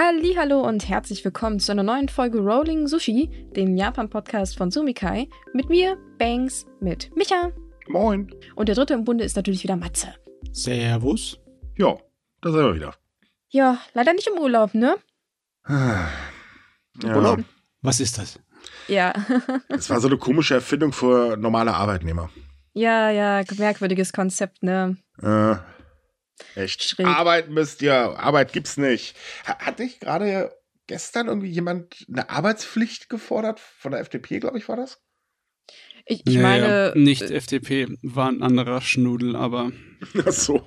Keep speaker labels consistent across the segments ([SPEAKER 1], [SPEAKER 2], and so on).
[SPEAKER 1] Hallo und herzlich willkommen zu einer neuen Folge Rolling Sushi, dem Japan-Podcast von Sumikai. Mit mir, Banks, mit Micha.
[SPEAKER 2] Moin.
[SPEAKER 1] Und der dritte im Bunde ist natürlich wieder Matze.
[SPEAKER 3] Servus.
[SPEAKER 2] Ja, da sind wir wieder.
[SPEAKER 1] Ja, leider nicht im Urlaub, ne?
[SPEAKER 2] Ja.
[SPEAKER 3] Urlaub? Was ist das?
[SPEAKER 1] Ja.
[SPEAKER 2] Es war so eine komische Erfindung für normale Arbeitnehmer.
[SPEAKER 1] ja, ja, merkwürdiges Konzept, ne?
[SPEAKER 2] Äh, echt.
[SPEAKER 1] Schräg.
[SPEAKER 2] Arbeit müsst ihr, Arbeit gibt's nicht. Ha- Hat nicht gerade gestern irgendwie jemand eine Arbeitspflicht gefordert? Von der FDP, glaube ich, war das?
[SPEAKER 1] Ich, ich
[SPEAKER 3] Ja,
[SPEAKER 1] meine.
[SPEAKER 3] nicht
[SPEAKER 1] äh,
[SPEAKER 3] FDP, war ein anderer Schnudel, aber
[SPEAKER 2] Ach so.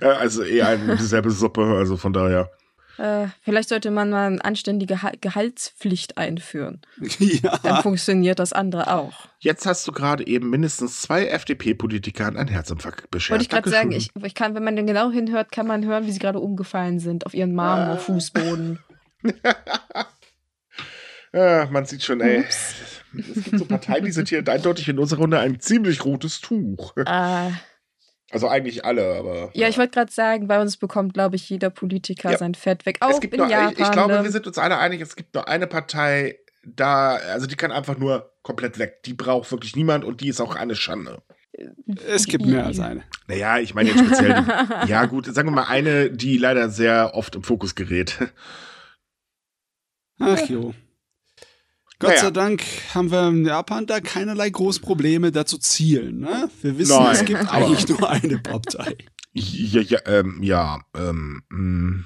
[SPEAKER 2] Also eher eine dieselbe Suppe, also von daher.
[SPEAKER 1] Äh, vielleicht sollte man mal eine anständige Geha- Gehaltspflicht einführen. Dann
[SPEAKER 3] ja.
[SPEAKER 1] funktioniert das andere auch.
[SPEAKER 2] Jetzt hast du gerade eben mindestens zwei FDP-Politiker an Herzinfarkt beschert.
[SPEAKER 1] Wollte ich gerade sagen, ich, ich kann, wenn man dann genau hinhört, kann man hören, wie sie gerade umgefallen sind auf ihren Marmorfußboden.
[SPEAKER 2] Ja, man sieht schon, ey.
[SPEAKER 1] Ups.
[SPEAKER 2] Es gibt so Parteien, die sind hier eindeutig in unserer Runde ein ziemlich rotes Tuch.
[SPEAKER 1] äh,
[SPEAKER 2] Also eigentlich alle, aber.
[SPEAKER 1] ja, ich wollte gerade sagen, bei uns bekommt, glaube ich, jeder Politiker
[SPEAKER 2] Ja.
[SPEAKER 1] sein Fett weg. Auch
[SPEAKER 2] es gibt
[SPEAKER 1] in
[SPEAKER 2] nur,
[SPEAKER 1] Japan.
[SPEAKER 2] ich, ich glaube,
[SPEAKER 1] ne?
[SPEAKER 2] wir sind uns alle einig, es gibt nur eine Partei, da, also die kann einfach nur komplett weg. Die braucht wirklich niemand und die ist auch eine Schande.
[SPEAKER 3] es gibt mehr als eine.
[SPEAKER 2] Naja, ich meine jetzt speziell. die, ja, gut, sagen wir mal eine, die leider sehr oft im Fokus gerät.
[SPEAKER 3] Ach jo. Gott
[SPEAKER 2] Naja.
[SPEAKER 3] sei Dank haben wir in Japan da keinerlei große Probleme, da zu zielen. Ne? Wir wissen,
[SPEAKER 2] Nein,
[SPEAKER 3] es gibt eigentlich nur eine Partei.
[SPEAKER 2] Ja, ja, ähm, ja, ähm, mh.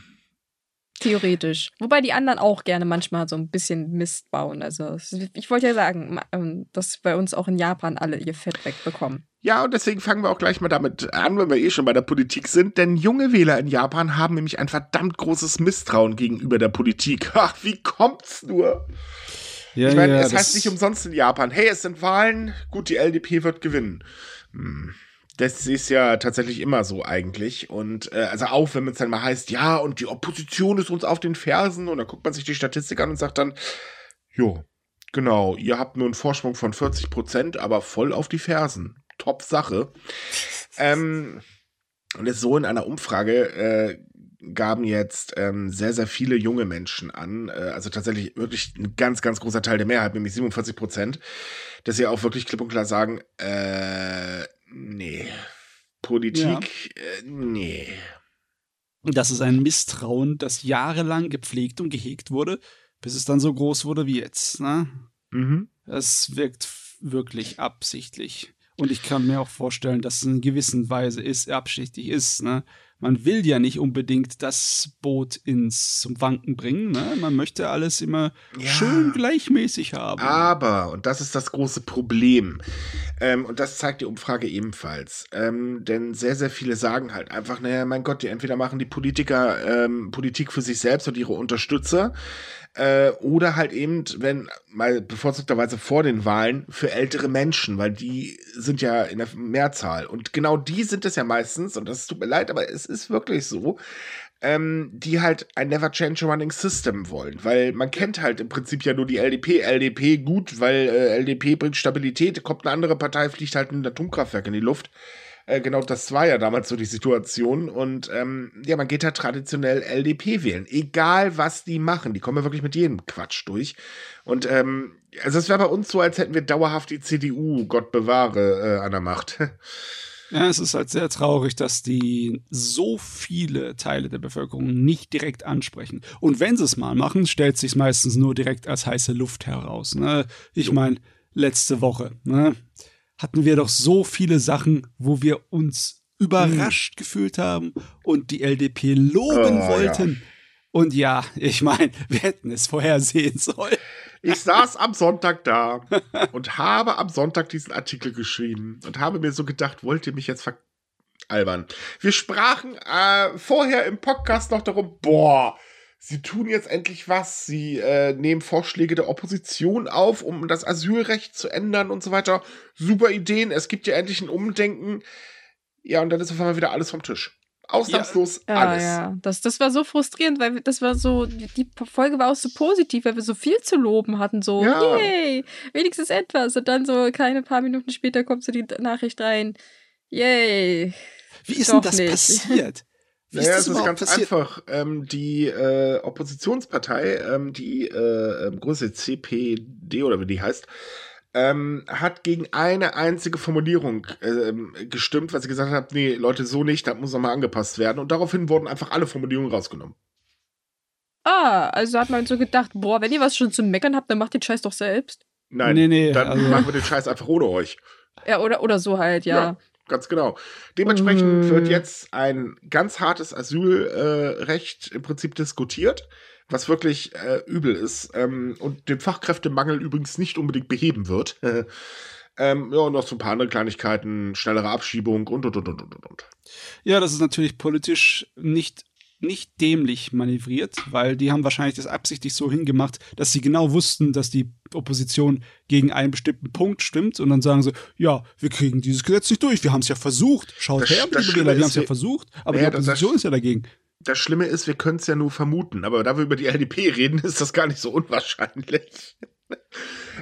[SPEAKER 1] Theoretisch. Wobei die anderen auch gerne manchmal so ein bisschen Mist bauen. Also, ich wollte ja sagen, ähm, dass bei uns auch in Japan alle ihr Fett wegbekommen.
[SPEAKER 2] Ja, und deswegen fangen wir auch gleich mal damit an, wenn wir eh schon bei der Politik sind. Denn junge Wähler in Japan haben nämlich ein verdammt großes Misstrauen gegenüber der Politik. Ach, wie kommt's nur?
[SPEAKER 3] Ja,
[SPEAKER 2] ich meine,
[SPEAKER 3] ja,
[SPEAKER 2] es
[SPEAKER 3] das-
[SPEAKER 2] heißt nicht umsonst in Japan, hey, es sind Wahlen, gut, die LDP wird gewinnen. Hm. Das ist ja tatsächlich immer so eigentlich. Und äh, also auch, wenn es dann mal heißt, ja, und die Opposition ist uns auf den Fersen, und dann guckt man sich die Statistik an und sagt dann, jo, genau, ihr habt nur einen Vorsprung von 40 Prozent, aber voll auf die Fersen. Top Sache. ähm, und jetzt so in einer Umfrage äh, gaben jetzt ähm, sehr, sehr viele junge Menschen an, äh, also tatsächlich wirklich ein ganz, ganz großer Teil der Mehrheit, nämlich 47 Prozent, dass sie auch wirklich klipp und klar sagen, äh, nee, Politik, äh, nee.
[SPEAKER 3] Das ist ein Misstrauen, das jahrelang gepflegt und gehegt wurde, bis es dann so groß wurde wie jetzt. Ne?
[SPEAKER 2] Mhm.
[SPEAKER 3] Es wirkt wirklich absichtlich. Und ich kann mir auch vorstellen, dass es in gewisser Weise ist, absichtlich ist. Ne? Man will ja nicht unbedingt das Boot ins zum Wanken bringen. Ne? Man möchte alles immer
[SPEAKER 2] Ja.
[SPEAKER 3] schön gleichmäßig haben.
[SPEAKER 2] Aber, und das ist das große Problem, ähm, und das zeigt die Umfrage ebenfalls, ähm, denn sehr, sehr viele sagen halt einfach, naja, mein Gott, die entweder machen die Politiker ähm, Politik für sich selbst und ihre Unterstützer, äh, oder halt eben, wenn mal bevorzugterweise vor den Wahlen für ältere Menschen, weil die sind ja in der Mehrzahl. Und genau die sind es ja meistens, und das tut mir leid, aber es ist wirklich so, ähm, die halt ein Never Change a Running System wollen. Weil man kennt halt im Prinzip ja nur die LDP. LDP gut, weil äh, LDP bringt Stabilität, kommt eine andere Partei, fliegt halt ein Atomkraftwerk in die Luft. Äh, genau das war ja damals so die Situation. Und ähm, ja, man geht halt traditionell LDP wählen. Egal, was die machen. Die kommen ja wirklich mit jedem Quatsch durch. Und ähm, also es wäre bei uns so, als hätten wir dauerhaft die CDU, Gott bewahre, äh, an der Macht.
[SPEAKER 3] Ja, es ist halt sehr traurig, dass die so viele Teile der Bevölkerung nicht direkt ansprechen. Und wenn sie es mal machen, stellt sich meistens nur direkt als heiße Luft heraus. Ne? Ich meine, letzte Woche ne, hatten wir doch so viele Sachen, wo wir uns überrascht gefühlt haben und die LDP loben
[SPEAKER 2] Oh,
[SPEAKER 3] wollten. Und ja, ich meine, wir hätten es vorhersehen sollen.
[SPEAKER 2] Ich saß am Sonntag da und habe am Sonntag diesen Artikel geschrieben und habe mir so gedacht, wollt ihr mich jetzt veralbern? Wir sprachen äh, vorher im Podcast noch darum, boah, sie tun jetzt endlich was. Sie äh, nehmen Vorschläge der Opposition auf, um das Asylrecht zu ändern und so weiter. Super Ideen. Es gibt ja endlich ein Umdenken. Ja, und dann ist auf einmal wieder alles vom Tisch. Ausnahmslos
[SPEAKER 1] Ja,
[SPEAKER 2] alles.
[SPEAKER 1] ja. Das, das war so frustrierend, weil das war so, die die Folge war auch so positiv, weil wir so viel zu loben hatten. So,
[SPEAKER 2] Ja.
[SPEAKER 1] yay, wenigstens etwas. Und dann so keine paar Minuten später kommt so die Nachricht rein. Yay.
[SPEAKER 3] Wie ist
[SPEAKER 1] Doch
[SPEAKER 3] denn das
[SPEAKER 1] nicht.
[SPEAKER 3] passiert?
[SPEAKER 2] Wie naja, ist das es ist ganz passiert? einfach. Ähm, die äh, Oppositionspartei, ähm, die äh, ähm, große CPD oder wie die heißt, ähm, hat gegen eine einzige Formulierung ähm, gestimmt, weil sie gesagt hat, nee, Leute, so nicht, das muss nochmal angepasst werden. Und daraufhin wurden einfach alle Formulierungen rausgenommen.
[SPEAKER 1] Ah, also hat man so gedacht, boah, wenn ihr was schon zu meckern habt, dann macht den Scheiß doch selbst.
[SPEAKER 2] Nein, nee, nee, dann also machen wir den Scheiß einfach ohne euch.
[SPEAKER 1] Ja, oder, oder so halt, ja. ja
[SPEAKER 2] ganz genau. Dementsprechend mm. wird jetzt ein ganz hartes Asylrecht äh, im Prinzip diskutiert, was wirklich äh, übel ist ähm, und den Fachkräftemangel übrigens nicht unbedingt beheben wird. ähm, ja, und noch so ein paar andere Kleinigkeiten, schnellere Abschiebung und, und, und, und, und, und.
[SPEAKER 3] Ja, das ist natürlich politisch nicht nicht dämlich manövriert, weil die haben wahrscheinlich das absichtlich so hingemacht, dass sie genau wussten, dass die Opposition gegen einen bestimmten Punkt stimmt und dann sagen sie, ja, wir kriegen dieses Gesetz nicht durch, wir haben es ja versucht. Schaut das, her, das Wähler, wir haben es ja versucht, aber ja, die Opposition das, ist ja dagegen.
[SPEAKER 2] Das Schlimme ist, wir können es ja nur vermuten, aber da wir über die LDP reden, ist das gar nicht so unwahrscheinlich.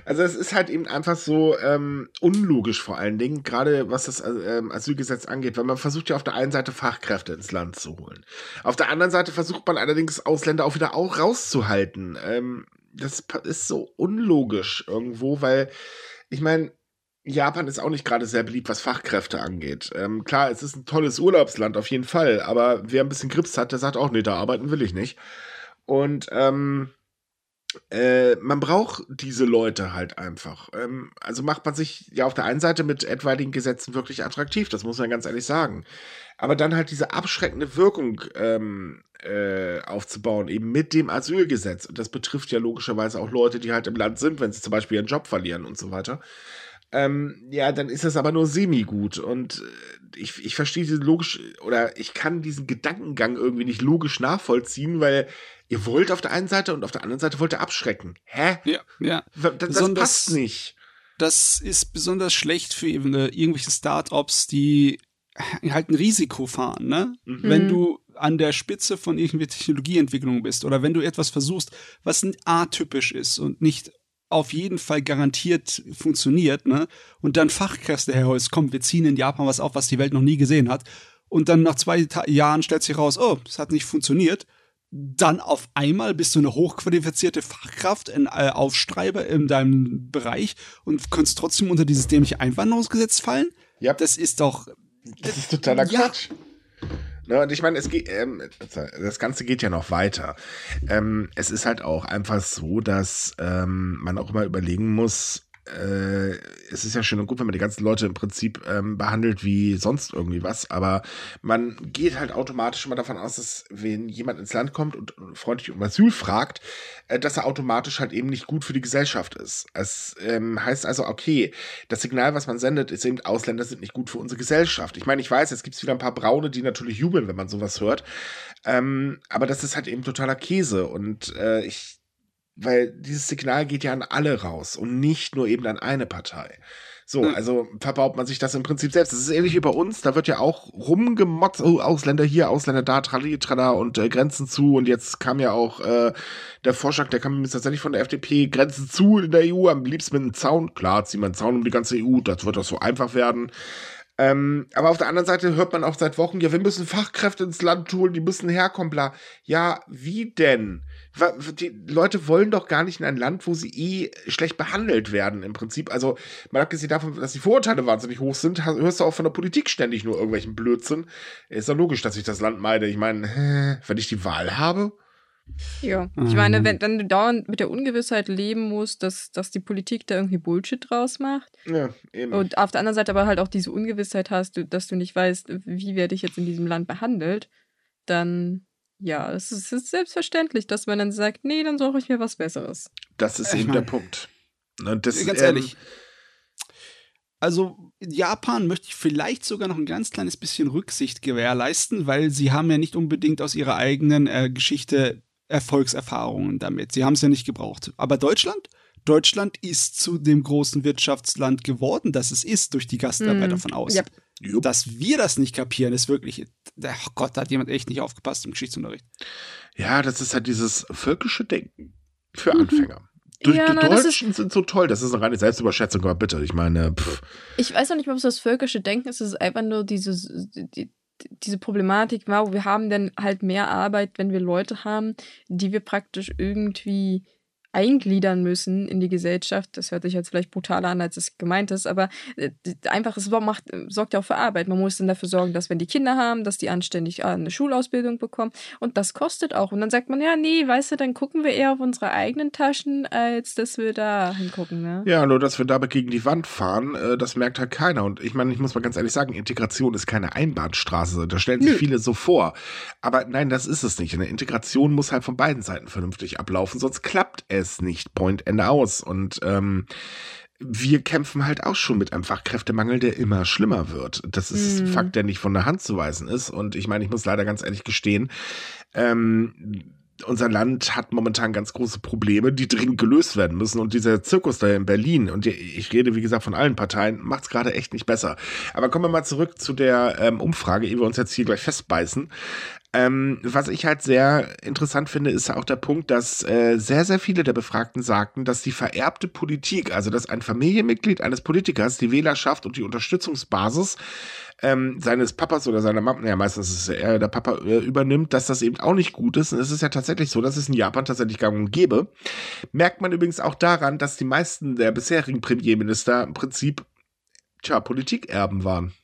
[SPEAKER 2] Also es ist halt eben einfach so ähm, unlogisch vor allen Dingen, gerade was das ähm, Asylgesetz angeht, weil man versucht ja auf der einen Seite Fachkräfte ins Land zu holen. Auf der anderen Seite versucht man allerdings Ausländer auch wieder auch rauszuhalten. Ähm, das ist so unlogisch irgendwo, weil ich meine, Japan ist auch nicht gerade sehr beliebt, was Fachkräfte angeht. Ähm, klar, es ist ein tolles Urlaubsland auf jeden Fall, aber wer ein bisschen Grips hat, der sagt auch, nee, da arbeiten will ich nicht. Und ähm, äh, man braucht diese Leute halt einfach. Ähm, also macht man sich ja auf der einen Seite mit etwaigen Gesetzen wirklich attraktiv, das muss man ganz ehrlich sagen. Aber dann halt diese abschreckende Wirkung ähm, äh, aufzubauen, eben mit dem Asylgesetz. Und das betrifft ja logischerweise auch Leute, die halt im Land sind, wenn sie zum Beispiel ihren Job verlieren und so weiter. Ähm, ja, dann ist das aber nur semi-gut. Und äh, ich, ich verstehe diese logisch, oder ich kann diesen Gedankengang irgendwie nicht logisch nachvollziehen, weil ihr wollt auf der einen Seite und auf der anderen Seite wollt ihr abschrecken. Hä?
[SPEAKER 3] Ja, ja.
[SPEAKER 2] Das, das passt nicht.
[SPEAKER 3] Das ist besonders schlecht für irgendwelche Start-ups, die halt ein Risiko fahren, ne? Mhm. Wenn du an der Spitze von irgendwelcher Technologieentwicklung bist oder wenn du etwas versuchst, was atypisch ist und nicht auf jeden Fall garantiert funktioniert, ne? Und dann Fachkräfte herholst, komm, wir ziehen in Japan was auf, was die Welt noch nie gesehen hat. Und dann nach zwei Ta Jahren stellt sich raus, oh, es hat nicht funktioniert dann auf einmal bist du eine hochqualifizierte Fachkraft, ein äh, Aufstreiber in deinem Bereich und kannst trotzdem unter dieses dämliche Einwanderungsgesetz fallen?
[SPEAKER 2] Ja.
[SPEAKER 3] Das ist doch.
[SPEAKER 2] Das ist totaler ja. Quatsch. Ne, und ich meine, es geht, ähm, das Ganze geht ja noch weiter. Ähm, es ist halt auch einfach so, dass ähm, man auch immer überlegen muss, äh, es ist ja schön und gut, wenn man die ganzen Leute im Prinzip ähm, behandelt wie sonst irgendwie was, aber man geht halt automatisch immer davon aus, dass wenn jemand ins Land kommt und freundlich um Asyl fragt, äh, dass er automatisch halt eben nicht gut für die Gesellschaft ist. Es ähm, heißt also, okay, das Signal, was man sendet, ist eben, Ausländer sind nicht gut für unsere Gesellschaft. Ich meine, ich weiß, jetzt gibt es wieder ein paar Braune, die natürlich jubeln, wenn man sowas hört, ähm, aber das ist halt eben totaler Käse und äh, ich weil dieses Signal geht ja an alle raus und nicht nur eben an eine Partei. So, mhm. also verbaut man sich das im Prinzip selbst. Das ist ähnlich wie bei uns, da wird ja auch rumgemotzt, oh, Ausländer hier, Ausländer da, tralli, tralla und äh, Grenzen zu. Und jetzt kam ja auch äh, der Vorschlag, der kam tatsächlich von der FDP, Grenzen zu in der EU, am liebsten mit einem Zaun. Klar, ziehen wir einen Zaun um die ganze EU, das wird doch so einfach werden. Ähm, aber auf der anderen Seite hört man auch seit Wochen, ja, wir müssen Fachkräfte ins Land holen, die müssen herkommen, bla. Ja, wie denn? Die Leute wollen doch gar nicht in ein Land, wo sie eh schlecht behandelt werden, im Prinzip. Also, mal abgesehen davon, dass die Vorurteile wahnsinnig hoch sind, hörst du auch von der Politik ständig nur irgendwelchen Blödsinn. Ist doch logisch, dass ich das Land meide. Ich meine, wenn ich die Wahl habe,
[SPEAKER 1] ja, ich meine, wenn dann du dauernd mit der Ungewissheit leben musst, dass, dass die Politik da irgendwie Bullshit draus macht.
[SPEAKER 2] Ja, eben.
[SPEAKER 1] Und auf der anderen Seite aber halt auch diese Ungewissheit hast, dass du nicht weißt, wie werde ich jetzt in diesem Land behandelt, dann ja, es ist, ist selbstverständlich, dass man dann sagt, nee, dann suche ich mir was Besseres.
[SPEAKER 2] Das ist ich eben mein, der Punkt. Und das,
[SPEAKER 3] ganz ähm, ehrlich. Also Japan möchte ich vielleicht sogar noch ein ganz kleines bisschen Rücksicht gewährleisten, weil sie haben ja nicht unbedingt aus ihrer eigenen äh, Geschichte Erfolgserfahrungen damit. Sie haben es ja nicht gebraucht. Aber Deutschland? Deutschland ist zu dem großen Wirtschaftsland geworden, das es ist, durch die Gastarbeiter mm, von außen. Yep. Dass wir das nicht kapieren, ist wirklich, oh Gott, da hat jemand echt nicht aufgepasst im Geschichtsunterricht.
[SPEAKER 2] Ja, das ist halt dieses völkische Denken für mhm. Anfänger. Die, ja, die nein, Deutschen sind so toll, das ist eine reine Selbstüberschätzung, aber bitte, ich meine, pff.
[SPEAKER 1] Ich weiß noch nicht mal, ob es das völkische Denken ist, es ist einfach nur dieses, die, diese Problematik war, wir haben dann halt mehr Arbeit, wenn wir Leute haben, die wir praktisch irgendwie eingliedern müssen in die Gesellschaft. Das hört sich jetzt vielleicht brutaler an, als es gemeint ist, aber äh, einfach, es macht, sorgt ja auch für Arbeit. Man muss dann dafür sorgen, dass wenn die Kinder haben, dass die anständig äh, eine Schulausbildung bekommen. Und das kostet auch. Und dann sagt man, ja, nee, weißt du, dann gucken wir eher auf unsere eigenen Taschen, als dass wir da hingucken. Ne?
[SPEAKER 2] Ja, nur dass wir dabei gegen die Wand fahren, äh, das merkt halt keiner. Und ich meine, ich muss mal ganz ehrlich sagen, Integration ist keine Einbahnstraße. Da stellen sich Nö. viele so vor. Aber nein, das ist es nicht. Eine Integration muss halt von beiden Seiten vernünftig ablaufen, sonst klappt es es nicht. Point and aus. Und ähm, wir kämpfen halt auch schon mit einem Fachkräftemangel, der immer schlimmer wird. Das ist mhm. ein Fakt, der nicht von der Hand zu weisen ist. Und ich meine, ich muss leider ganz ehrlich gestehen, ähm, unser Land hat momentan ganz große Probleme, die dringend gelöst werden müssen. Und dieser Zirkus da in Berlin, und ich rede, wie gesagt, von allen Parteien, macht es gerade echt nicht besser. Aber kommen wir mal zurück zu der ähm, Umfrage, ehe wir uns jetzt hier gleich festbeißen. Ähm, was ich halt sehr interessant finde, ist auch der Punkt, dass äh, sehr, sehr viele der Befragten sagten, dass die vererbte Politik, also dass ein Familienmitglied eines Politikers die Wählerschaft und die Unterstützungsbasis ähm, seines Papas oder seiner Mama, ja meistens ist es eher der Papa äh, übernimmt, dass das eben auch nicht gut ist. Und es ist ja tatsächlich so, dass es in Japan tatsächlich gang und gäbe. Merkt man übrigens auch daran, dass die meisten der bisherigen Premierminister im Prinzip, tja, Politikerben waren.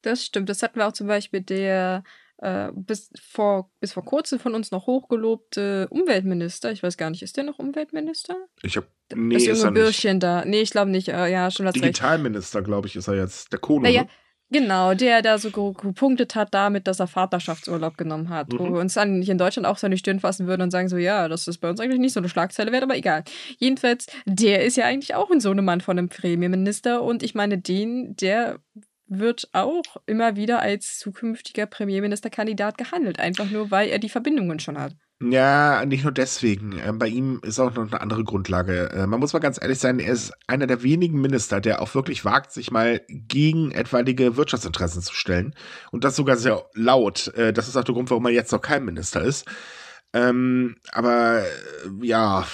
[SPEAKER 1] Das stimmt. Das hatten wir auch zum Beispiel der äh, bis, vor, bis vor kurzem von uns noch hochgelobte Umweltminister. Ich weiß gar nicht, ist der noch Umweltminister?
[SPEAKER 2] Ich habe Nee,
[SPEAKER 1] das ist junge Bürschchen da. Nee, ich glaube nicht. Äh, ja, schon
[SPEAKER 2] Digitalminister, glaube ich, ist er jetzt. Der Kohle.
[SPEAKER 1] Naja, ne? Genau, der da so gepunktet hat damit, dass er Vaterschaftsurlaub genommen hat. Mhm. Wo wir uns dann nicht in Deutschland auch seine Stirn fassen würden und sagen so, ja, das ist bei uns eigentlich nicht so eine Schlagzeile wert, aber egal. Jedenfalls, der ist ja eigentlich auch ein Sohnemann von einem Premierminister und ich meine, den, der wird auch immer wieder als zukünftiger Premierministerkandidat gehandelt, einfach nur, weil er die Verbindungen schon hat.
[SPEAKER 2] Ja, nicht nur deswegen. Ähm, bei ihm ist auch noch eine andere Grundlage. Äh, man muss mal ganz ehrlich sein, er ist einer der wenigen Minister, der auch wirklich wagt, sich mal gegen etwaige Wirtschaftsinteressen zu stellen. Und das sogar sehr laut. Äh, das ist auch der Grund, warum er jetzt noch kein Minister ist. Ähm, aber äh, ja,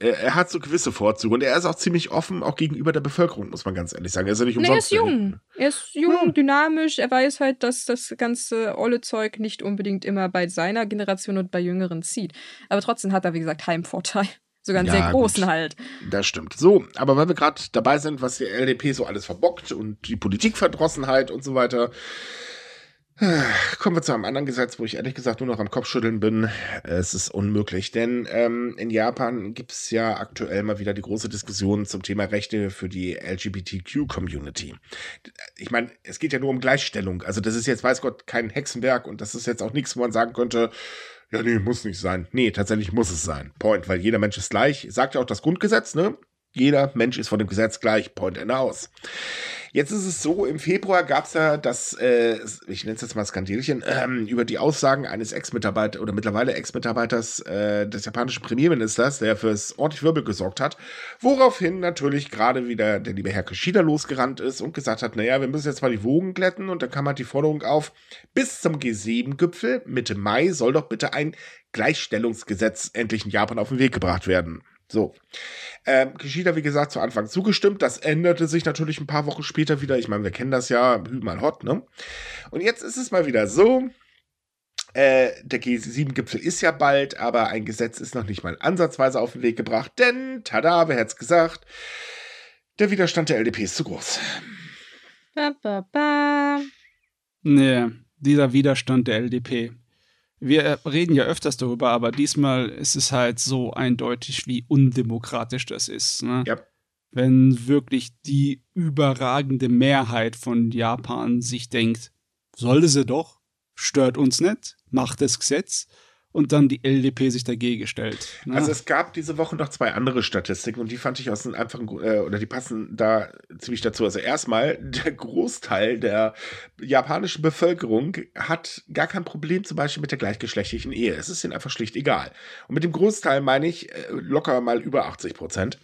[SPEAKER 2] er, er, hat so gewisse Vorzüge und er ist auch ziemlich offen, auch gegenüber der Bevölkerung, muss man ganz ehrlich sagen. Er ist ja nicht umsonst.
[SPEAKER 1] Nee, er ist jung. Er ist jung, ja. dynamisch. Er weiß halt, dass das ganze olle Zeug nicht unbedingt immer bei seiner Generation und bei Jüngeren zieht. Aber trotzdem hat er, wie gesagt, Heimvorteil. Sogar einen ja, sehr großen gut. halt.
[SPEAKER 2] Das stimmt. So, aber weil wir gerade dabei sind, was die LDP so alles verbockt und die Politikverdrossenheit und so weiter, Kommen wir zu einem anderen Gesetz, wo ich ehrlich gesagt nur noch am Kopfschütteln bin. Es ist unmöglich, denn ähm, in Japan gibt es ja aktuell mal wieder die große Diskussion zum Thema Rechte für die LGBTQ-Community. Ich meine, es geht ja nur um Gleichstellung. Also das ist jetzt, weiß Gott, kein Hexenwerk und das ist jetzt auch nichts, wo man sagen könnte, ja, nee, muss nicht sein. Nee, tatsächlich muss es sein. Point, weil jeder Mensch ist gleich. Sagt ja auch das Grundgesetz, ne? Jeder Mensch ist vor dem Gesetz gleich. Point and aus. Jetzt ist es so, im Februar gab es ja das, äh, ich nenne es jetzt mal Skandelchen, ähm, über die Aussagen eines Ex-Mitarbeiters oder mittlerweile Ex-Mitarbeiters äh, des japanischen Premierministers, der fürs ordentlich Wirbel gesorgt hat, woraufhin natürlich gerade wieder der liebe Herr Kishida losgerannt ist und gesagt hat, naja, wir müssen jetzt mal die Wogen glätten und da kam halt die Forderung auf, bis zum G7-Gipfel Mitte Mai soll doch bitte ein Gleichstellungsgesetz endlich in Japan auf den Weg gebracht werden. So. Ähm, Kishida, wie gesagt, zu Anfang zugestimmt. Das änderte sich natürlich ein paar Wochen später wieder. Ich meine, wir kennen das ja, Hü mal hot, ne? Und jetzt ist es mal wieder so. Äh, der G7-Gipfel ist ja bald, aber ein Gesetz ist noch nicht mal ansatzweise auf den Weg gebracht, denn, tada, wer hätte es gesagt, der Widerstand der LDP ist zu groß.
[SPEAKER 1] Ba, ba, ba.
[SPEAKER 3] Nee, dieser Widerstand der LDP wir reden ja öfters darüber, aber diesmal ist es halt so eindeutig, wie undemokratisch das ist. Ne?
[SPEAKER 2] Ja.
[SPEAKER 3] Wenn wirklich die überragende Mehrheit von Japan sich denkt, sollte sie doch, stört uns nicht, macht das Gesetz und dann die LDP sich dagegen stellt.
[SPEAKER 2] Ne? Also es gab diese Woche noch zwei andere Statistiken und die fand ich aus einem einfachen, äh, oder die passen da ziemlich dazu. Also erstmal, der Großteil der japanischen Bevölkerung hat gar kein Problem zum Beispiel mit der gleichgeschlechtlichen Ehe. Es ist ihnen einfach schlicht egal. Und mit dem Großteil meine ich äh, locker mal über 80 Prozent.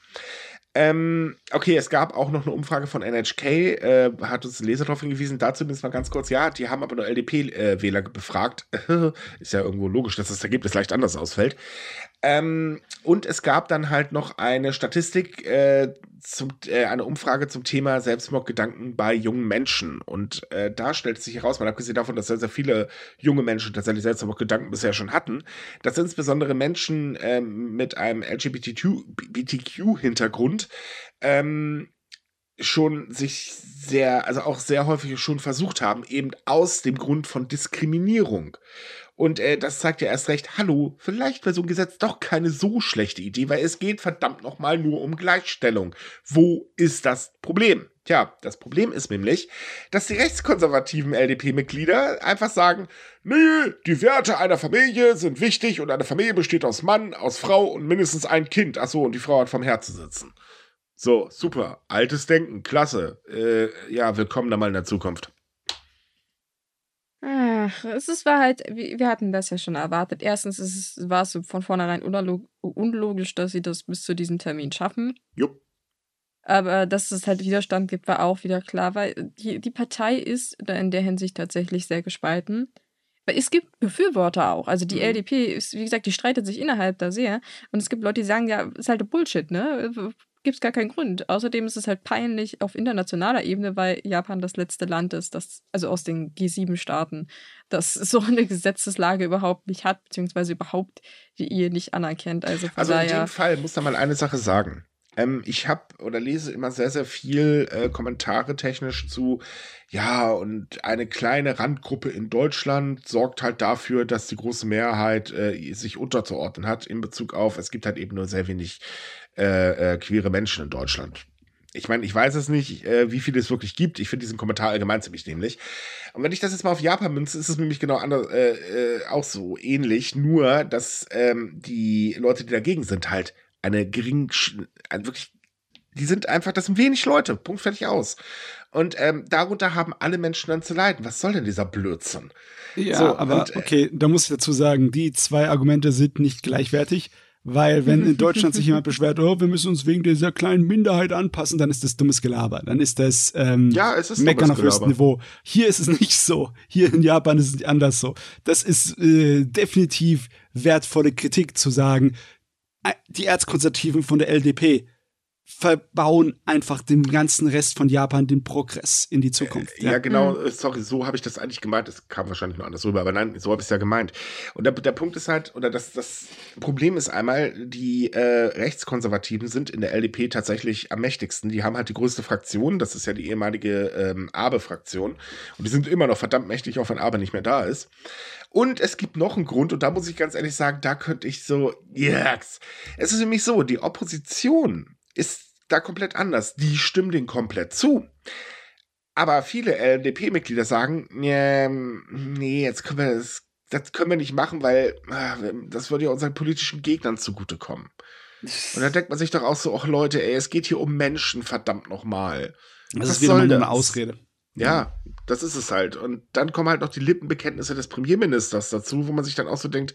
[SPEAKER 2] Ähm, okay, es gab auch noch eine Umfrage von NHK, äh, hat uns ein Leser darauf hingewiesen, dazu zumindest mal ganz kurz, ja, die haben aber nur LDP-Wähler äh, befragt. Ist ja irgendwo logisch, dass das Ergebnis leicht anders ausfällt. Ähm, und es gab dann halt noch eine Statistik, äh, zum, äh, eine Umfrage zum Thema Selbstmordgedanken bei jungen Menschen. Und äh, da stellt sich heraus, mal abgesehen davon, dass sehr, sehr viele junge Menschen tatsächlich Selbstmordgedanken bisher schon hatten, dass insbesondere Menschen ähm, mit einem LGBTQ-Hintergrund ähm, schon sich sehr, also auch sehr häufig schon versucht haben, eben aus dem Grund von Diskriminierung. Und äh, das zeigt ja erst recht, hallo, vielleicht wäre so ein Gesetz doch keine so schlechte Idee, weil es geht verdammt nochmal nur um Gleichstellung. Wo ist das Problem? Tja, das Problem ist nämlich, dass die rechtskonservativen LDP-Mitglieder einfach sagen, nee, die Werte einer Familie sind wichtig und eine Familie besteht aus Mann, aus Frau und mindestens ein Kind. Achso, und die Frau hat vom Herzen sitzen. So, super. Altes Denken, klasse. Äh, ja, willkommen da mal in der Zukunft.
[SPEAKER 1] Ach, es ist, war halt, wir hatten das ja schon erwartet. Erstens ist es, war es von vornherein unlogisch, dass sie das bis zu diesem Termin schaffen.
[SPEAKER 2] Jupp.
[SPEAKER 1] Aber dass es halt Widerstand gibt, war auch wieder klar, weil die, die Partei ist in der Hinsicht tatsächlich sehr gespalten. Weil es gibt Befürworter auch. Also die mhm. LDP ist, wie gesagt, die streitet sich innerhalb da sehr. Und es gibt Leute, die sagen, ja, ist halt Bullshit, ne? Gibt es gar keinen Grund. Außerdem ist es halt peinlich auf internationaler Ebene, weil Japan das letzte Land ist, das, also aus den G7-Staaten, das so eine Gesetzeslage überhaupt nicht hat, beziehungsweise überhaupt die Ehe nicht anerkennt. Also,
[SPEAKER 2] also in dem Fall muss da mal eine Sache sagen. Ähm, ich habe oder lese immer sehr, sehr viel äh, Kommentare technisch zu, ja, und eine kleine Randgruppe in Deutschland sorgt halt dafür, dass die große Mehrheit äh, sich unterzuordnen hat in Bezug auf, es gibt halt eben nur sehr wenig äh, äh, queere Menschen in Deutschland. Ich meine, ich weiß es nicht, äh, wie viele es wirklich gibt. Ich finde diesen Kommentar allgemein ziemlich nämlich. Und wenn ich das jetzt mal auf Japan münze, ist es nämlich genau anders, äh, äh, auch so ähnlich. Nur, dass ähm, die Leute, die dagegen sind, halt eine gering, ein wirklich, die sind einfach, das sind wenig Leute. Punkt fertig aus. Und ähm, darunter haben alle Menschen dann zu leiden. Was soll denn dieser Blödsinn?
[SPEAKER 3] Ja, so, aber und, äh, okay, da muss ich dazu sagen, die zwei Argumente sind nicht gleichwertig. Weil wenn in Deutschland sich jemand beschwert, oh, wir müssen uns wegen dieser kleinen Minderheit anpassen, dann ist das dummes Gelaber. Dann ist das ähm,
[SPEAKER 2] ja, es ist
[SPEAKER 3] Meckern auf höchstem Niveau. Hier ist es nicht so. Hier in Japan ist es anders so. Das ist äh, definitiv wertvolle Kritik zu sagen, äh, die Erzkonservativen von der LDP verbauen einfach dem ganzen Rest von Japan den Progress in die Zukunft.
[SPEAKER 2] Äh, ja, ja genau, mhm. sorry, so habe ich das eigentlich gemeint. Das kam wahrscheinlich nur anders rüber, aber nein, so habe ich es ja gemeint. Und der, der Punkt ist halt, oder das, das Problem ist einmal, die äh, Rechtskonservativen sind in der LDP tatsächlich am mächtigsten. Die haben halt die größte Fraktion, das ist ja die ehemalige ähm, Abe-Fraktion. Und die sind immer noch verdammt mächtig, auch wenn Abe nicht mehr da ist. Und es gibt noch einen Grund, und da muss ich ganz ehrlich sagen, da könnte ich so, yes. Es ist nämlich so, die Opposition ist da komplett anders. Die stimmen den komplett zu. Aber viele LDP-Mitglieder sagen, nee, jetzt können wir das, das können wir nicht machen, weil ah, das würde ja unseren politischen Gegnern zugutekommen. Und da denkt man sich doch auch so, ach Leute, ey, es geht hier um Menschen, verdammt nochmal.
[SPEAKER 3] Das Was ist wieder mal eine Ausrede.
[SPEAKER 2] Ja, das ist es halt. Und dann kommen halt noch die Lippenbekenntnisse des Premierministers dazu, wo man sich dann auch so denkt,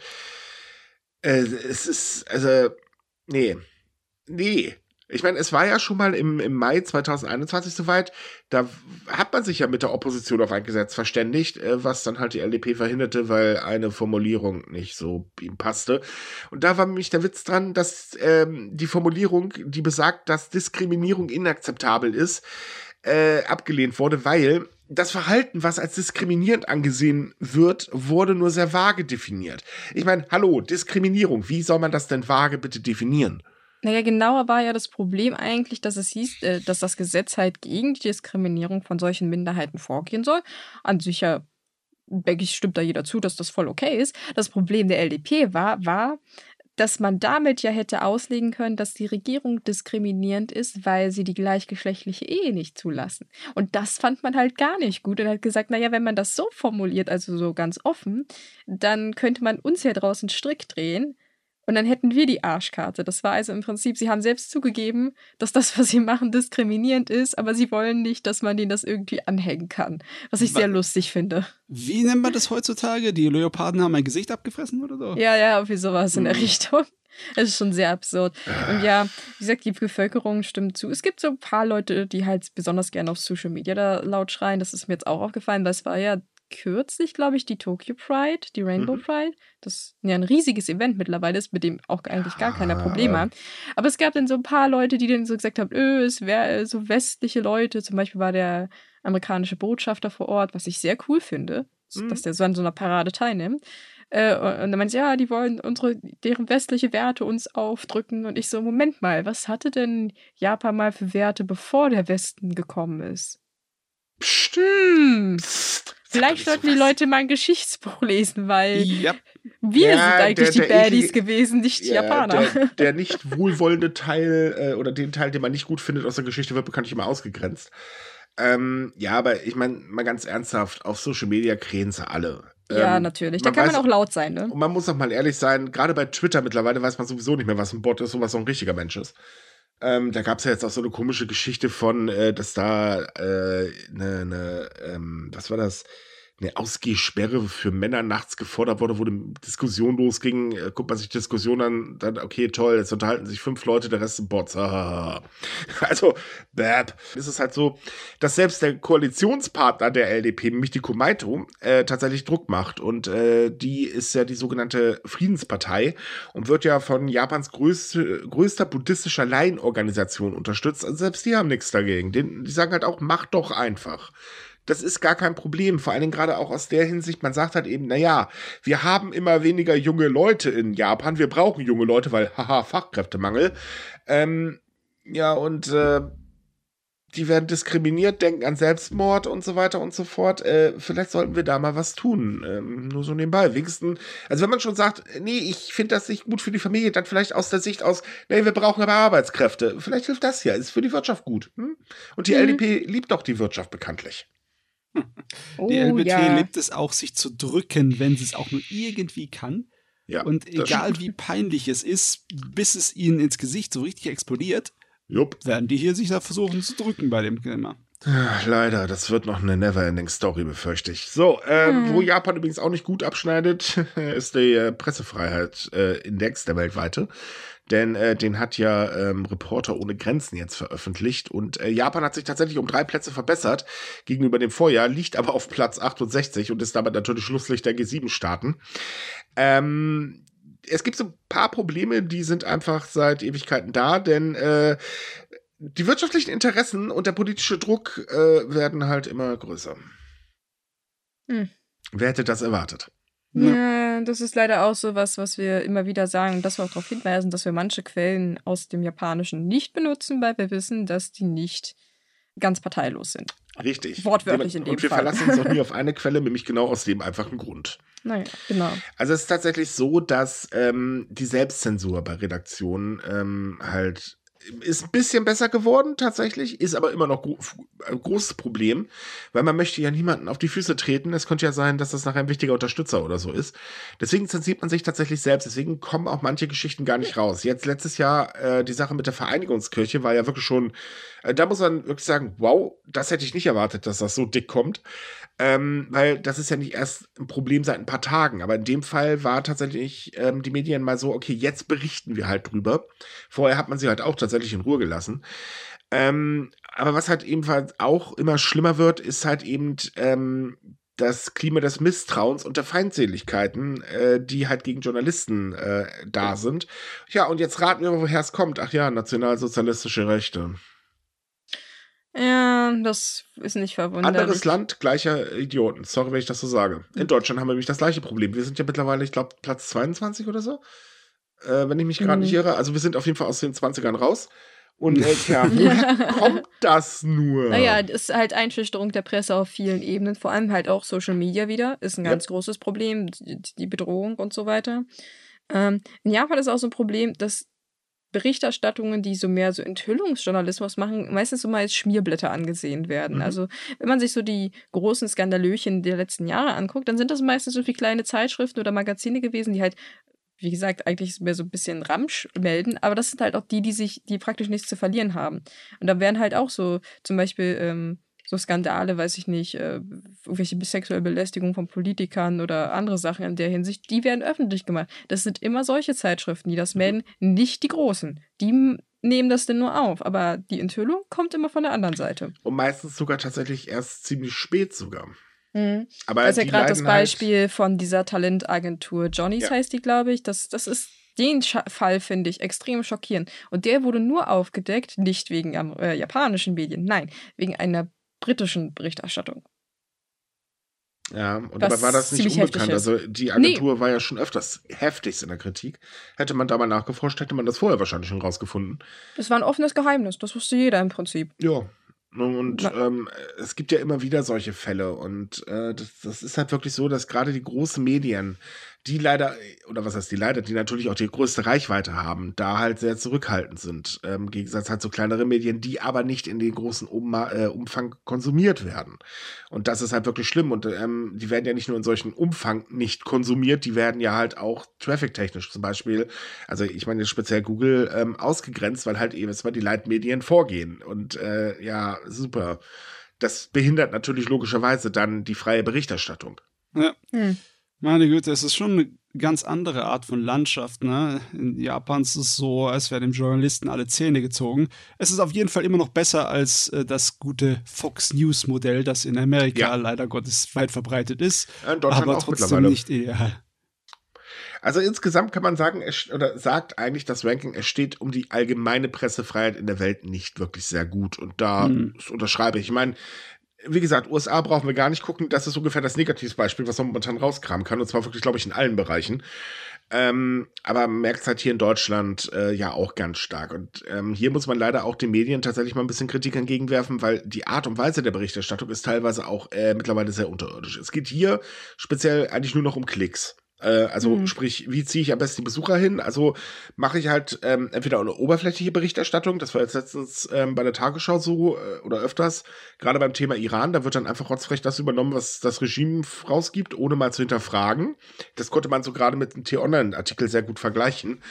[SPEAKER 2] äh, es ist, also, nee, nee, ich meine, es war ja schon mal im, im Mai 2021 soweit. Da hat man sich ja mit der Opposition auf ein Gesetz verständigt, äh, was dann halt die LDP verhinderte, weil eine Formulierung nicht so ihm passte. Und da war nämlich der Witz dran, dass ähm, die Formulierung, die besagt, dass Diskriminierung inakzeptabel ist, äh, abgelehnt wurde, weil das Verhalten, was als diskriminierend angesehen wird, wurde nur sehr vage definiert. Ich meine, hallo, Diskriminierung, wie soll man das denn vage bitte definieren?
[SPEAKER 1] Naja, genauer war ja das Problem eigentlich, dass es hieß, äh, dass das Gesetz halt gegen die Diskriminierung von solchen Minderheiten vorgehen soll. An sich ja, denke ich, stimmt da jeder zu, dass das voll okay ist. Das Problem der LDP war, war, dass man damit ja hätte auslegen können, dass die Regierung diskriminierend ist, weil sie die gleichgeschlechtliche Ehe nicht zulassen. Und das fand man halt gar nicht gut und hat gesagt, naja, wenn man das so formuliert, also so ganz offen, dann könnte man uns ja draußen Strick drehen und dann hätten wir die Arschkarte. Das war also im Prinzip, sie haben selbst zugegeben, dass das, was sie machen, diskriminierend ist, aber sie wollen nicht, dass man ihnen das irgendwie anhängen kann. Was ich sehr lustig finde.
[SPEAKER 3] Wie nennt man das heutzutage? Die Leoparden haben ein Gesicht abgefressen oder so?
[SPEAKER 1] Ja, ja, wie sowas in der hm. Richtung. Es ist schon sehr absurd. Und ja, wie gesagt, die Bevölkerung stimmt zu. Es gibt so ein paar Leute, die halt besonders gerne auf Social Media da laut schreien. Das ist mir jetzt auch aufgefallen, weil es war ja kürzlich, glaube ich, die Tokyo Pride, die Rainbow
[SPEAKER 2] Mhm.
[SPEAKER 1] Pride. Das ja ein riesiges Event mittlerweile ist, mit dem auch eigentlich gar keiner Probleme
[SPEAKER 2] Ja.
[SPEAKER 1] hat. Aber es gab dann so ein paar Leute, die dann so gesagt haben, öh, es wäre so westliche Leute. Zum Beispiel war der amerikanische Botschafter vor Ort, was ich sehr cool finde,
[SPEAKER 2] Mhm.
[SPEAKER 1] dass der so an so einer Parade teilnimmt. Äh, und dann meinte sie, ja, die wollen unsere, deren westliche Werte uns aufdrücken. Und ich so, Moment mal, was hatte denn Japan mal für Werte, bevor der Westen gekommen ist?
[SPEAKER 2] Sag
[SPEAKER 1] vielleicht sollten die. Leute mal ein Geschichtsbuch lesen, weil
[SPEAKER 3] Ja,
[SPEAKER 1] wir
[SPEAKER 2] Ja,
[SPEAKER 1] sind eigentlich
[SPEAKER 2] der-
[SPEAKER 1] die
[SPEAKER 2] der
[SPEAKER 1] Baddies
[SPEAKER 2] eklige-
[SPEAKER 1] gewesen, nicht die
[SPEAKER 2] Ja,
[SPEAKER 1] Japaner.
[SPEAKER 2] Der, der nicht wohlwollende Teil äh, oder den Teil, den man nicht gut findet aus der Geschichte, wird bekanntlich immer ausgegrenzt. Ähm, ja, aber ich meine, mal ganz ernsthaft, auf Social Media krähen sie alle.
[SPEAKER 1] ja,
[SPEAKER 2] Ähm,
[SPEAKER 1] natürlich. Da
[SPEAKER 2] man
[SPEAKER 1] kann man
[SPEAKER 2] weiß-
[SPEAKER 1] auch laut sein, ne?
[SPEAKER 2] Und man muss auch mal ehrlich sein, gerade bei Twitter mittlerweile weiß man sowieso nicht mehr, was ein Bot ist und was so ein richtiger Mensch ist. Ähm, da gab es ja jetzt auch so eine komische Geschichte von, äh, dass da eine, äh, ne, ne, ähm, was war das? Eine Ausgehsperre für Männer nachts gefordert wurde, wo eine Diskussion losging. Äh, guckt man sich Diskussion an, dann, okay, toll, jetzt unterhalten sich fünf Leute, der Rest sind Bots. Ah. Also, bäb. Es ist halt so, dass selbst der Koalitionspartner der LDP, nämlich die Komaito, äh, tatsächlich Druck macht. Und äh, die ist ja die sogenannte Friedenspartei und wird ja von Japans größte, größter buddhistischer Laienorganisation unterstützt. Also selbst die haben nichts dagegen. Den, die sagen halt auch, mach doch einfach. Das ist gar kein Problem, vor allen Dingen gerade auch aus der Hinsicht, man sagt halt eben, naja, wir haben immer weniger junge Leute in Japan, wir brauchen junge Leute, weil, haha, Fachkräftemangel. Ähm, ja, und äh, die werden diskriminiert, denken an Selbstmord und so weiter und so fort. Äh, vielleicht sollten wir da mal was tun. Ähm, nur so nebenbei. Wenigstens, also wenn man schon sagt, nee, ich finde das nicht gut für die Familie, dann vielleicht aus der Sicht aus, nee, wir brauchen aber Arbeitskräfte. Vielleicht hilft das ja, ist für die Wirtschaft gut. Hm? Und die
[SPEAKER 1] Mhm.
[SPEAKER 2] LDP liebt doch die Wirtschaft bekanntlich.
[SPEAKER 1] Oh,
[SPEAKER 3] die LBT
[SPEAKER 1] ja.
[SPEAKER 3] liebt es auch, sich zu drücken, wenn sie es auch nur irgendwie kann.
[SPEAKER 2] Ja,
[SPEAKER 3] Und egal wie peinlich es ist, bis es ihnen ins Gesicht so richtig explodiert,
[SPEAKER 2] Jupp.
[SPEAKER 3] werden die hier sich da versuchen zu drücken bei dem Thema.
[SPEAKER 2] Ah, Leider, das wird noch eine Neverending Story, befürchte ich. So, ähm,
[SPEAKER 1] Hm.
[SPEAKER 2] wo Japan übrigens auch nicht gut abschneidet, ist der äh, Pressefreiheit-Index, der weltweite. Denn äh, den hat ja ähm, Reporter ohne Grenzen jetzt veröffentlicht. Und äh, Japan hat sich tatsächlich um drei Plätze verbessert gegenüber dem Vorjahr, liegt aber auf Platz 68 und ist damit natürlich Schlusslicht der G7-Staaten. Ähm, es gibt so ein paar Probleme, die sind einfach seit Ewigkeiten da, denn äh, die wirtschaftlichen Interessen und der politische Druck äh, werden halt immer größer.
[SPEAKER 1] Hm.
[SPEAKER 2] Wer hätte das erwartet?
[SPEAKER 1] Ja, das ist leider auch so was, was wir immer wieder sagen, und dass wir auch darauf hinweisen, dass wir manche Quellen aus dem Japanischen nicht benutzen, weil wir wissen, dass die nicht ganz parteilos sind.
[SPEAKER 2] Richtig.
[SPEAKER 1] Wortwörtlich in dem
[SPEAKER 2] Und wir
[SPEAKER 1] Fall.
[SPEAKER 2] verlassen uns auch nie auf eine Quelle, nämlich genau aus dem einfachen Grund.
[SPEAKER 1] Naja, genau.
[SPEAKER 2] Also es ist tatsächlich so, dass ähm, die Selbstzensur bei Redaktionen ähm, halt ist ein bisschen besser geworden tatsächlich, ist aber immer noch gro ein großes Problem, weil man möchte ja niemanden auf die Füße treten. Es könnte ja sein, dass das nachher ein wichtiger Unterstützer oder so ist. Deswegen zensiert man sich tatsächlich selbst. Deswegen kommen auch manche Geschichten gar nicht raus. Jetzt letztes Jahr äh, die Sache mit der Vereinigungskirche war ja wirklich schon, äh, da muss man wirklich sagen, wow, das hätte ich nicht erwartet, dass das so dick kommt. Ähm, weil das ist ja nicht erst ein Problem seit ein paar Tagen. Aber in dem Fall war tatsächlich ähm, die Medien mal so, okay, jetzt berichten wir halt drüber. Vorher hat man sie halt auch tatsächlich in Ruhe gelassen. Ähm, aber was halt ebenfalls auch immer schlimmer wird, ist halt eben ähm, das Klima des Misstrauens und der Feindseligkeiten, äh, die halt gegen Journalisten äh, da sind. Ja, und jetzt raten wir, woher es kommt. Ach ja, nationalsozialistische Rechte.
[SPEAKER 1] Ja, das ist nicht verwunderlich.
[SPEAKER 2] Anderes Land, gleicher Idioten. Sorry, wenn ich das so sage. In Deutschland haben wir nämlich das gleiche Problem. Wir sind ja mittlerweile, ich glaube, Platz 22 oder so. Äh, wenn ich mich gerade
[SPEAKER 1] Mhm.
[SPEAKER 2] nicht irre. Also wir sind auf jeden Fall aus den 20ern raus. Und äh, tja, woher kommt das nur?
[SPEAKER 1] Naja, das ist halt Einschüchterung der Presse auf vielen Ebenen, vor allem halt auch Social Media wieder, ist ein
[SPEAKER 2] Ja.
[SPEAKER 1] ganz großes Problem, die, die Bedrohung und so weiter. Ähm, in Japan ist auch so ein Problem, dass Berichterstattungen, die so mehr so Enthüllungsjournalismus machen, meistens so mal als Schmierblätter angesehen werden.
[SPEAKER 2] Mhm.
[SPEAKER 1] Also, wenn man sich so die großen Skandalöchen der letzten Jahre anguckt, dann sind das meistens so wie kleine Zeitschriften oder Magazine gewesen, die halt wie gesagt, eigentlich mehr so ein bisschen Ramsch melden, aber das sind halt auch die, die sich, die praktisch nichts zu verlieren haben. Und da werden halt auch so, zum Beispiel, ähm, so Skandale, weiß ich nicht, äh, irgendwelche sexuelle Belästigung von Politikern oder andere Sachen in der Hinsicht, die werden öffentlich gemacht. Das sind immer solche Zeitschriften, die das melden, nicht die großen. Die nehmen das denn nur auf, aber die Enthüllung kommt immer von der anderen Seite.
[SPEAKER 2] Und meistens sogar tatsächlich erst ziemlich spät sogar.
[SPEAKER 1] Mhm. Aber das ist ja gerade das halt Beispiel halt von dieser Talentagentur. Johnny's ja. heißt die, glaube ich. Das, das ist den Sch Fall finde ich extrem schockierend. Und der wurde nur aufgedeckt, nicht wegen äh, japanischen Medien, nein, wegen einer britischen Berichterstattung.
[SPEAKER 2] Ja, und dabei war das nicht unbekannt. Also die Agentur nee. war ja schon öfters heftigst in der Kritik. Hätte man da mal nachgeforscht, hätte man das vorher wahrscheinlich schon rausgefunden.
[SPEAKER 1] Das war ein offenes Geheimnis, das wusste jeder im Prinzip.
[SPEAKER 2] Ja, und ähm, es gibt ja immer wieder solche Fälle. Und äh, das, das, ist halt wirklich so, dass gerade die großen Medien, die leider, oder was heißt die leider, die natürlich auch die größte Reichweite haben, da halt sehr zurückhaltend sind. Ähm, Im Gegensatz halt zu kleineren Medien, die aber nicht in den großen um äh, Umfang konsumiert werden. Und das ist halt wirklich schlimm. Und ähm, die werden ja nicht nur in solchen Umfang nicht konsumiert, die werden ja halt auch traffic-technisch zum Beispiel, also ich meine speziell Google, ähm, ausgegrenzt, weil halt eben jetzt mal die Leitmedien vorgehen. Und äh, ja, super. Das behindert natürlich logischerweise dann die freie Berichterstattung.
[SPEAKER 3] Ja. Hm. Meine Güte, es ist schon eine ganz andere Art von Landschaft. Ne? In Japan ist es so, als wären dem Journalisten alle Zähne gezogen. Es ist auf jeden Fall immer noch besser als äh, das gute Fox News Modell, das in Amerika ja. leider Gottes weit verbreitet ist. In Deutschland aber auch trotzdem nicht ideal.
[SPEAKER 2] Also insgesamt kann man sagen, oder sagt eigentlich das Ranking, es steht um die allgemeine Pressefreiheit in der Welt nicht wirklich sehr gut. Und da hm. unterschreibe ich. Ich meine, wie gesagt, USA brauchen wir gar nicht gucken. Das ist ungefähr das Negativbeispiel, was man momentan rauskramen kann. Und zwar wirklich, glaube ich, in allen Bereichen. Ähm, aber merkt es halt hier in Deutschland äh, ja auch ganz stark. Und ähm, hier muss man leider auch den Medien tatsächlich mal ein bisschen Kritik entgegenwerfen, weil die Art und Weise der Berichterstattung ist teilweise auch äh, mittlerweile sehr unterirdisch. Es geht hier speziell eigentlich nur noch um Klicks. Äh, also mhm. sprich, wie ziehe ich am besten die Besucher hin? Also mache ich halt ähm, entweder eine oberflächliche Berichterstattung, das war jetzt letztens ähm, bei der Tagesschau so äh, oder öfters, gerade beim Thema Iran, da wird dann einfach rotzfrech das übernommen, was das Regime rausgibt, ohne mal zu hinterfragen. Das konnte man so gerade mit dem T-Online-Artikel sehr gut vergleichen.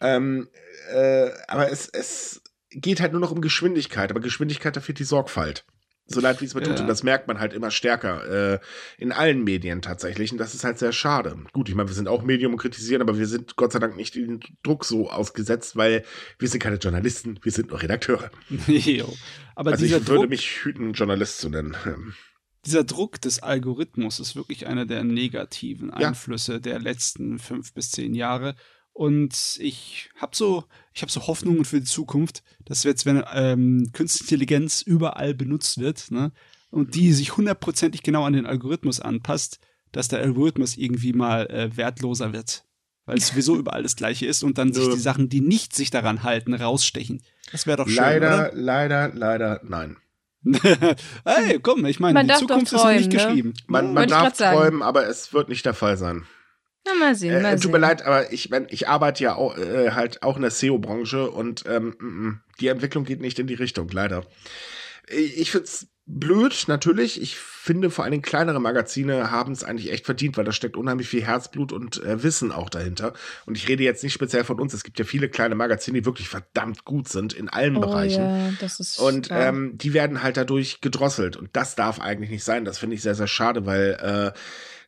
[SPEAKER 2] Ähm, äh, aber es, es geht halt nur noch um Geschwindigkeit, aber Geschwindigkeit, da fehlt die Sorgfalt. So leid wie es mir tut. Und das merkt man halt immer stärker äh, in allen Medien tatsächlich. Und das ist halt sehr schade. Gut, ich meine, wir sind auch Medium und kritisieren, aber wir sind Gott sei Dank nicht in den Druck so ausgesetzt, weil wir sind keine Journalisten, wir sind nur Redakteure. aber also ich würde Druck, mich hüten, Journalist zu nennen.
[SPEAKER 3] Dieser Druck des Algorithmus ist wirklich einer der negativen Einflüsse ja. der letzten fünf bis zehn Jahre. Und ich habe so, ich habe so Hoffnungen für die Zukunft, dass jetzt, wenn ähm, Künstliche Intelligenz überall benutzt wird, ne, und die sich hundertprozentig genau an den Algorithmus anpasst, dass der Algorithmus irgendwie mal äh, wertloser wird. Weil es sowieso überall das Gleiche ist und dann sich die Sachen, die nicht sich daran halten, rausstechen. Das wäre doch schön.
[SPEAKER 2] Leider,
[SPEAKER 3] oder?
[SPEAKER 2] leider, leider, nein.
[SPEAKER 3] hey, komm, ich meine, die Zukunft träumen, ist nicht ne? geschrieben.
[SPEAKER 2] Man, man darf träumen, aber es wird nicht der Fall sein.
[SPEAKER 1] Na, mal sehen, äh, mal
[SPEAKER 2] äh, Tut mir leid, aber ich, wenn, ich arbeite ja auch, äh, halt auch in der SEO-Branche und ähm, die Entwicklung geht nicht in die Richtung, leider. Ich find's blöd, natürlich. Ich finde vor allen Dingen kleinere Magazine haben es eigentlich echt verdient, weil da steckt unheimlich viel Herzblut und äh, Wissen auch dahinter. Und ich rede jetzt nicht speziell von uns. Es gibt ja viele kleine Magazine, die wirklich verdammt gut sind in allen oh, Bereichen. Ja, das ist, und ähm, die werden halt dadurch gedrosselt. Und das darf eigentlich nicht sein. Das finde ich sehr, sehr schade, weil äh,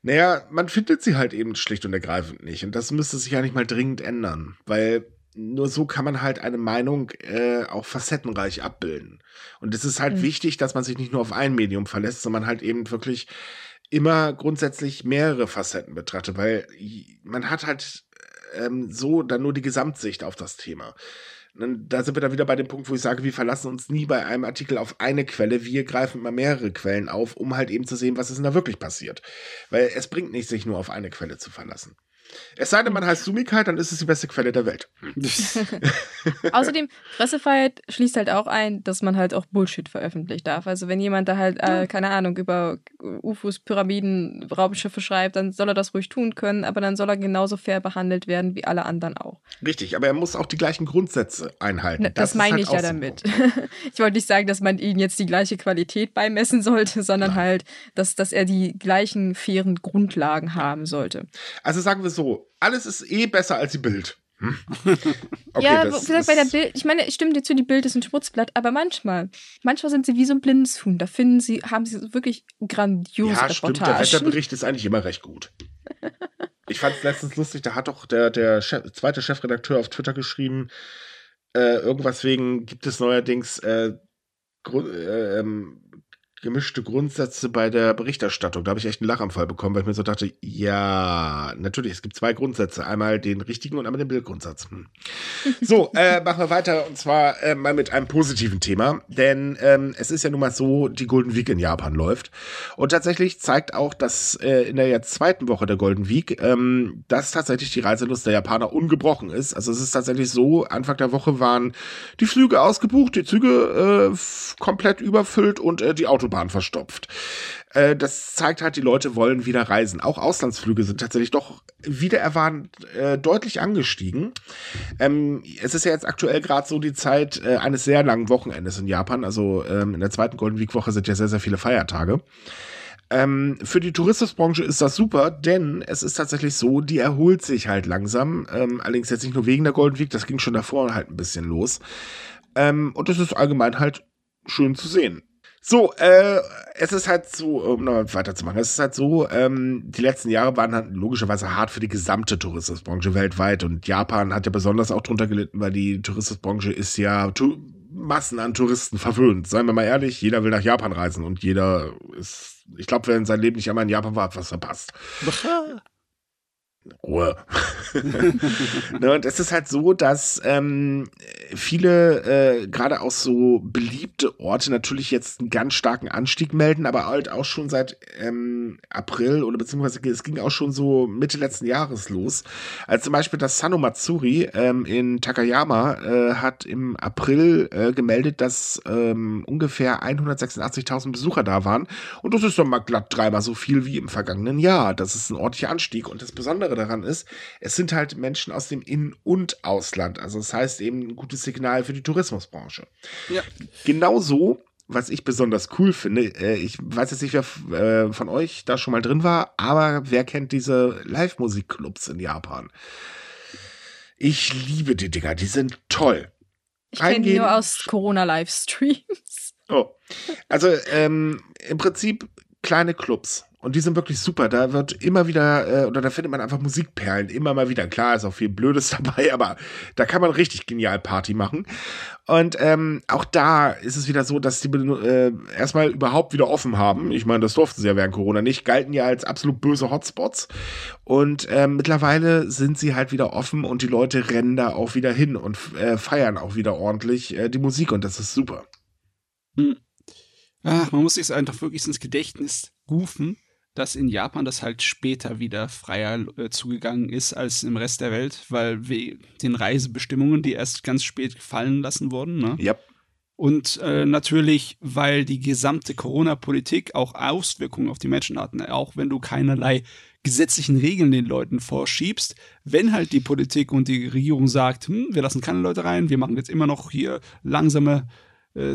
[SPEAKER 2] naja, man findet sie halt eben schlicht und ergreifend nicht. Und das müsste sich ja nicht mal dringend ändern, weil nur so kann man halt eine Meinung äh, auch facettenreich abbilden. Und es ist halt mhm. wichtig, dass man sich nicht nur auf ein Medium verlässt, sondern halt eben wirklich immer grundsätzlich mehrere Facetten betrachtet, weil man hat halt ähm, so dann nur die Gesamtsicht auf das Thema da sind wir dann wieder bei dem Punkt, wo ich sage, wir verlassen uns nie bei einem Artikel auf eine Quelle. Wir greifen immer mehrere Quellen auf, um halt eben zu sehen, was ist denn da wirklich passiert. Weil es bringt nicht, sich nur auf eine Quelle zu verlassen. Es sei denn, man heißt Sumikheit, dann ist es die beste Quelle der Welt.
[SPEAKER 1] Außerdem, Pressefreiheit schließt halt auch ein, dass man halt auch Bullshit veröffentlichen darf. Also wenn jemand da halt, äh, keine Ahnung, über UFOs, Pyramiden, Raumschiffe schreibt, dann soll er das ruhig tun können, aber dann soll er genauso fair behandelt werden wie alle anderen auch.
[SPEAKER 2] Richtig, aber er muss auch die gleichen Grundsätze einhalten.
[SPEAKER 1] Na, das, das meine halt ich ja damit. ich wollte nicht sagen, dass man ihm jetzt die gleiche Qualität beimessen sollte, sondern Nein. halt, dass, dass er die gleichen fairen Grundlagen haben sollte.
[SPEAKER 2] Also sagen wir so, alles ist eh besser als die Bild. Hm?
[SPEAKER 1] Okay, ja, wie gesagt, bei der Bild, ich meine, ich stimme dir zu, die Bild ist ein Schmutzblatt, aber manchmal, manchmal sind sie wie so ein blindes Huhn. Da finden sie, haben sie wirklich grandiose ja. Stimmt,
[SPEAKER 2] der Wetterbericht ist eigentlich immer recht gut. ich fand es letztens lustig, da hat doch der, der Chef, zweite Chefredakteur auf Twitter geschrieben, äh, irgendwas wegen gibt es neuerdings äh, äh, ähm, gemischte Grundsätze bei der Berichterstattung. Da habe ich echt einen Lachanfall bekommen, weil ich mir so dachte, ja, natürlich, es gibt zwei Grundsätze. Einmal den richtigen und einmal den Bildgrundsatz. Hm. So, äh, machen wir weiter und zwar äh, mal mit einem positiven Thema. Denn ähm, es ist ja nun mal so, die Golden Week in Japan läuft. Und tatsächlich zeigt auch, dass äh, in der jetzt zweiten Woche der Golden Week, ähm, dass tatsächlich die Reiselust der Japaner ungebrochen ist. Also es ist tatsächlich so, Anfang der Woche waren die Flüge ausgebucht, die Züge äh, komplett überfüllt und äh, die Autobahn verstopft. Äh, das zeigt halt, die Leute wollen wieder reisen. Auch Auslandsflüge sind tatsächlich doch wieder erwarnt äh, deutlich angestiegen. Ähm, es ist ja jetzt aktuell gerade so die Zeit äh, eines sehr langen Wochenendes in Japan. Also ähm, in der zweiten Golden Week Woche sind ja sehr, sehr viele Feiertage. Ähm, für die Tourismusbranche ist das super, denn es ist tatsächlich so, die erholt sich halt langsam. Ähm, allerdings jetzt nicht nur wegen der Golden Week, das ging schon davor halt ein bisschen los. Ähm, und es ist allgemein halt schön zu sehen. So, äh, es ist halt so, um noch weiterzumachen, es ist halt so, ähm, die letzten Jahre waren halt logischerweise hart für die gesamte Tourismusbranche weltweit und Japan hat ja besonders auch drunter gelitten, weil die Tourismusbranche ist ja Massen an Touristen verwöhnt. Seien wir mal ehrlich, jeder will nach Japan reisen und jeder ist, ich glaube, wer in seinem Leben nicht einmal in Japan war, hat was verpasst. Ruhe. ne, und es ist halt so, dass ähm, viele, äh, gerade auch so beliebte Orte, natürlich jetzt einen ganz starken Anstieg melden, aber halt auch schon seit ähm, April oder beziehungsweise es ging auch schon so Mitte letzten Jahres los. Also zum Beispiel das Sano Matsuri ähm, in Takayama äh, hat im April äh, gemeldet, dass ähm, ungefähr 186.000 Besucher da waren. Und das ist doch mal glatt dreimal so viel wie im vergangenen Jahr. Das ist ein ordentlicher Anstieg. Und das Besondere daran ist, es sind halt Menschen aus dem In- und Ausland. Also das heißt eben ein gutes Signal für die Tourismusbranche. Ja. Genauso was ich besonders cool finde, äh, ich weiß jetzt nicht, wer äh, von euch da schon mal drin war, aber wer kennt diese Live-Musik-Clubs in Japan? Ich liebe die Dinger, die sind toll.
[SPEAKER 1] Ich kenne die nur aus Corona-Livestreams.
[SPEAKER 2] Oh. Also ähm, im Prinzip kleine Clubs. Und die sind wirklich super. Da wird immer wieder, äh, oder da findet man einfach Musikperlen, immer mal wieder. Klar, ist auch viel Blödes dabei, aber da kann man richtig genial Party machen. Und ähm, auch da ist es wieder so, dass die äh, erstmal überhaupt wieder offen haben. Ich meine, das durften sie ja während Corona nicht, galten ja als absolut böse Hotspots. Und ähm, mittlerweile sind sie halt wieder offen und die Leute rennen da auch wieder hin und äh, feiern auch wieder ordentlich äh, die Musik und das ist super.
[SPEAKER 3] Hm. Ach, man muss sich einfach wirklich ins Gedächtnis rufen dass in Japan das halt später wieder freier äh, zugegangen ist als im Rest der Welt, weil wir den Reisebestimmungen, die erst ganz spät gefallen lassen wurden, ne?
[SPEAKER 2] Yep.
[SPEAKER 3] Und äh, natürlich, weil die gesamte Corona-Politik auch Auswirkungen auf die Menschen hat. Ne? Auch wenn du keinerlei gesetzlichen Regeln den Leuten vorschiebst, wenn halt die Politik und die Regierung sagt, hm, wir lassen keine Leute rein, wir machen jetzt immer noch hier langsame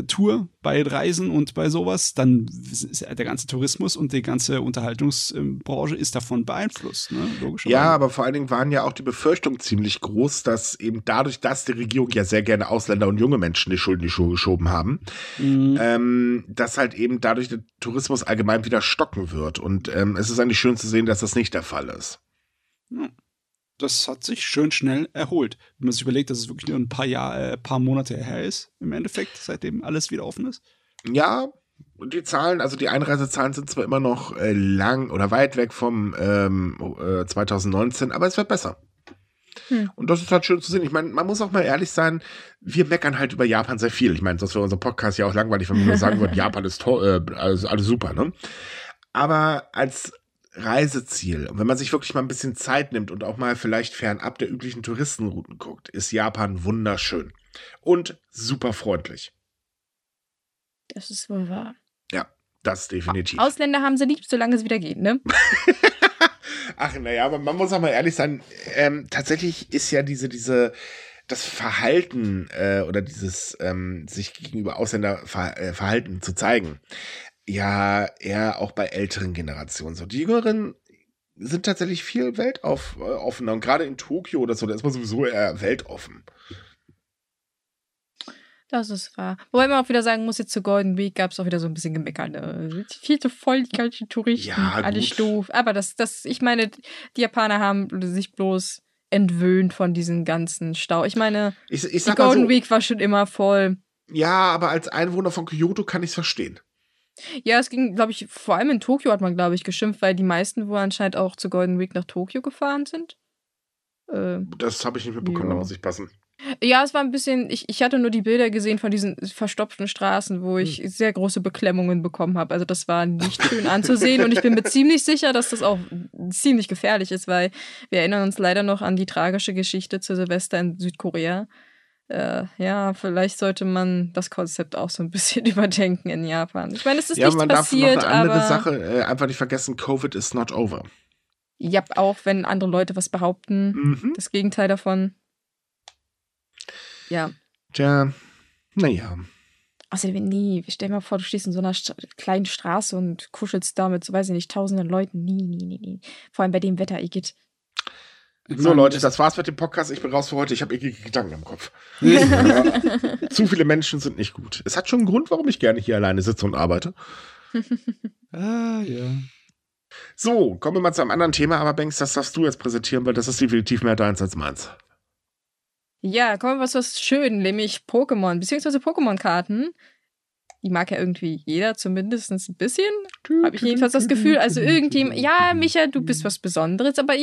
[SPEAKER 3] Tour bei Reisen und bei sowas, dann ist der ganze Tourismus und die ganze Unterhaltungsbranche ist davon beeinflusst, ne?
[SPEAKER 2] Ja, aber vor allen Dingen waren ja auch die Befürchtungen ziemlich groß, dass eben dadurch, dass die Regierung ja sehr gerne Ausländer und junge Menschen die Schuld in die Schuhe geschoben haben, mhm. ähm, dass halt eben dadurch der Tourismus allgemein wieder stocken wird. Und ähm, es ist eigentlich schön zu sehen, dass das nicht der Fall ist.
[SPEAKER 3] Ja das hat sich schön schnell erholt. Wenn man sich überlegt, dass es wirklich nur ein paar Jahre, äh, paar Monate her ist, im Endeffekt, seitdem alles wieder offen ist.
[SPEAKER 2] Ja, die Zahlen, also die Einreisezahlen sind zwar immer noch äh, lang oder weit weg vom ähm, äh, 2019, aber es wird besser. Hm. Und das ist halt schön zu sehen. Ich meine, man muss auch mal ehrlich sein, wir meckern halt über Japan sehr viel. Ich meine, sonst wäre unser Podcast ja auch langweilig, wenn wir nur sagen würden, Japan ist toll, äh, alles, alles super, ne? Aber als Reiseziel, und wenn man sich wirklich mal ein bisschen Zeit nimmt und auch mal vielleicht fernab der üblichen Touristenrouten guckt, ist Japan wunderschön und super freundlich.
[SPEAKER 1] Das ist wohl wahr.
[SPEAKER 2] Ja, das definitiv.
[SPEAKER 1] Ausländer haben sie lieb, solange es wieder geht, ne?
[SPEAKER 2] Ach, naja, aber man muss auch mal ehrlich sein, ähm, tatsächlich ist ja diese, diese, das Verhalten äh, oder dieses ähm, sich gegenüber Ausländer ver äh, Verhalten zu zeigen, ja eher auch bei älteren Generationen so. Die Jüngeren sind tatsächlich viel weltoffener und gerade in Tokio oder so, da ist man sowieso eher weltoffen.
[SPEAKER 1] Das ist wahr. Wobei man auch wieder sagen muss, jetzt zur Golden Week gab es auch wieder so ein bisschen gemeckert. Ne? Viel zu voll, die ganzen Touristen, ja, alles doof. Aber das, das, ich meine, die Japaner haben sich bloß entwöhnt von diesem ganzen Stau. Ich meine, ich, ich die Golden so, Week war schon immer voll.
[SPEAKER 2] Ja, aber als Einwohner von Kyoto kann ich es verstehen.
[SPEAKER 1] Ja, es ging, glaube ich, vor allem in Tokio hat man, glaube ich, geschimpft, weil die meisten wohl anscheinend auch zur Golden Week nach Tokio gefahren sind.
[SPEAKER 2] Äh, das habe ich nicht mitbekommen, ja. da muss ich passen.
[SPEAKER 1] Ja, es war ein bisschen, ich, ich hatte nur die Bilder gesehen von diesen verstopften Straßen, wo ich hm. sehr große Beklemmungen bekommen habe. Also das war nicht schön anzusehen und ich bin mir ziemlich sicher, dass das auch ziemlich gefährlich ist, weil wir erinnern uns leider noch an die tragische Geschichte zu Silvester in Südkorea. Äh, ja, vielleicht sollte man das Konzept auch so ein bisschen überdenken in Japan. Ich meine, es ist ja, nicht passiert, darf noch eine andere aber
[SPEAKER 2] Sache äh, einfach nicht vergessen, Covid is not over.
[SPEAKER 1] Ja, auch wenn andere Leute was behaupten, mhm. das Gegenteil davon. Ja.
[SPEAKER 2] Tja, naja.
[SPEAKER 1] Außerdem, nee, stell dir mal vor, du stehst in so einer St kleinen Straße und kuschelst da mit, so weiß ich nicht, tausenden Leuten. Nee, nee, nee, nee. Vor allem bei dem Wetter, Igitt.
[SPEAKER 2] So, Leute, das war's mit dem Podcast. Ich bin raus für heute. Ich habe eklige Gedanken im Kopf. Zu viele Menschen sind nicht gut. Es hat schon einen Grund, warum ich gerne hier alleine sitze und arbeite.
[SPEAKER 3] ah, ja.
[SPEAKER 2] So, kommen wir mal zu einem anderen Thema, aber Banks, das darfst du jetzt präsentieren, weil das ist definitiv mehr deins als meins.
[SPEAKER 1] Ja, kommen wir was, was schön, nämlich Pokémon, beziehungsweise Pokémon-Karten. Die mag ja irgendwie jeder, zumindest ein bisschen. Habe ich jedenfalls das Gefühl. Also irgendjemand, ja, Micha, du bist was Besonderes, aber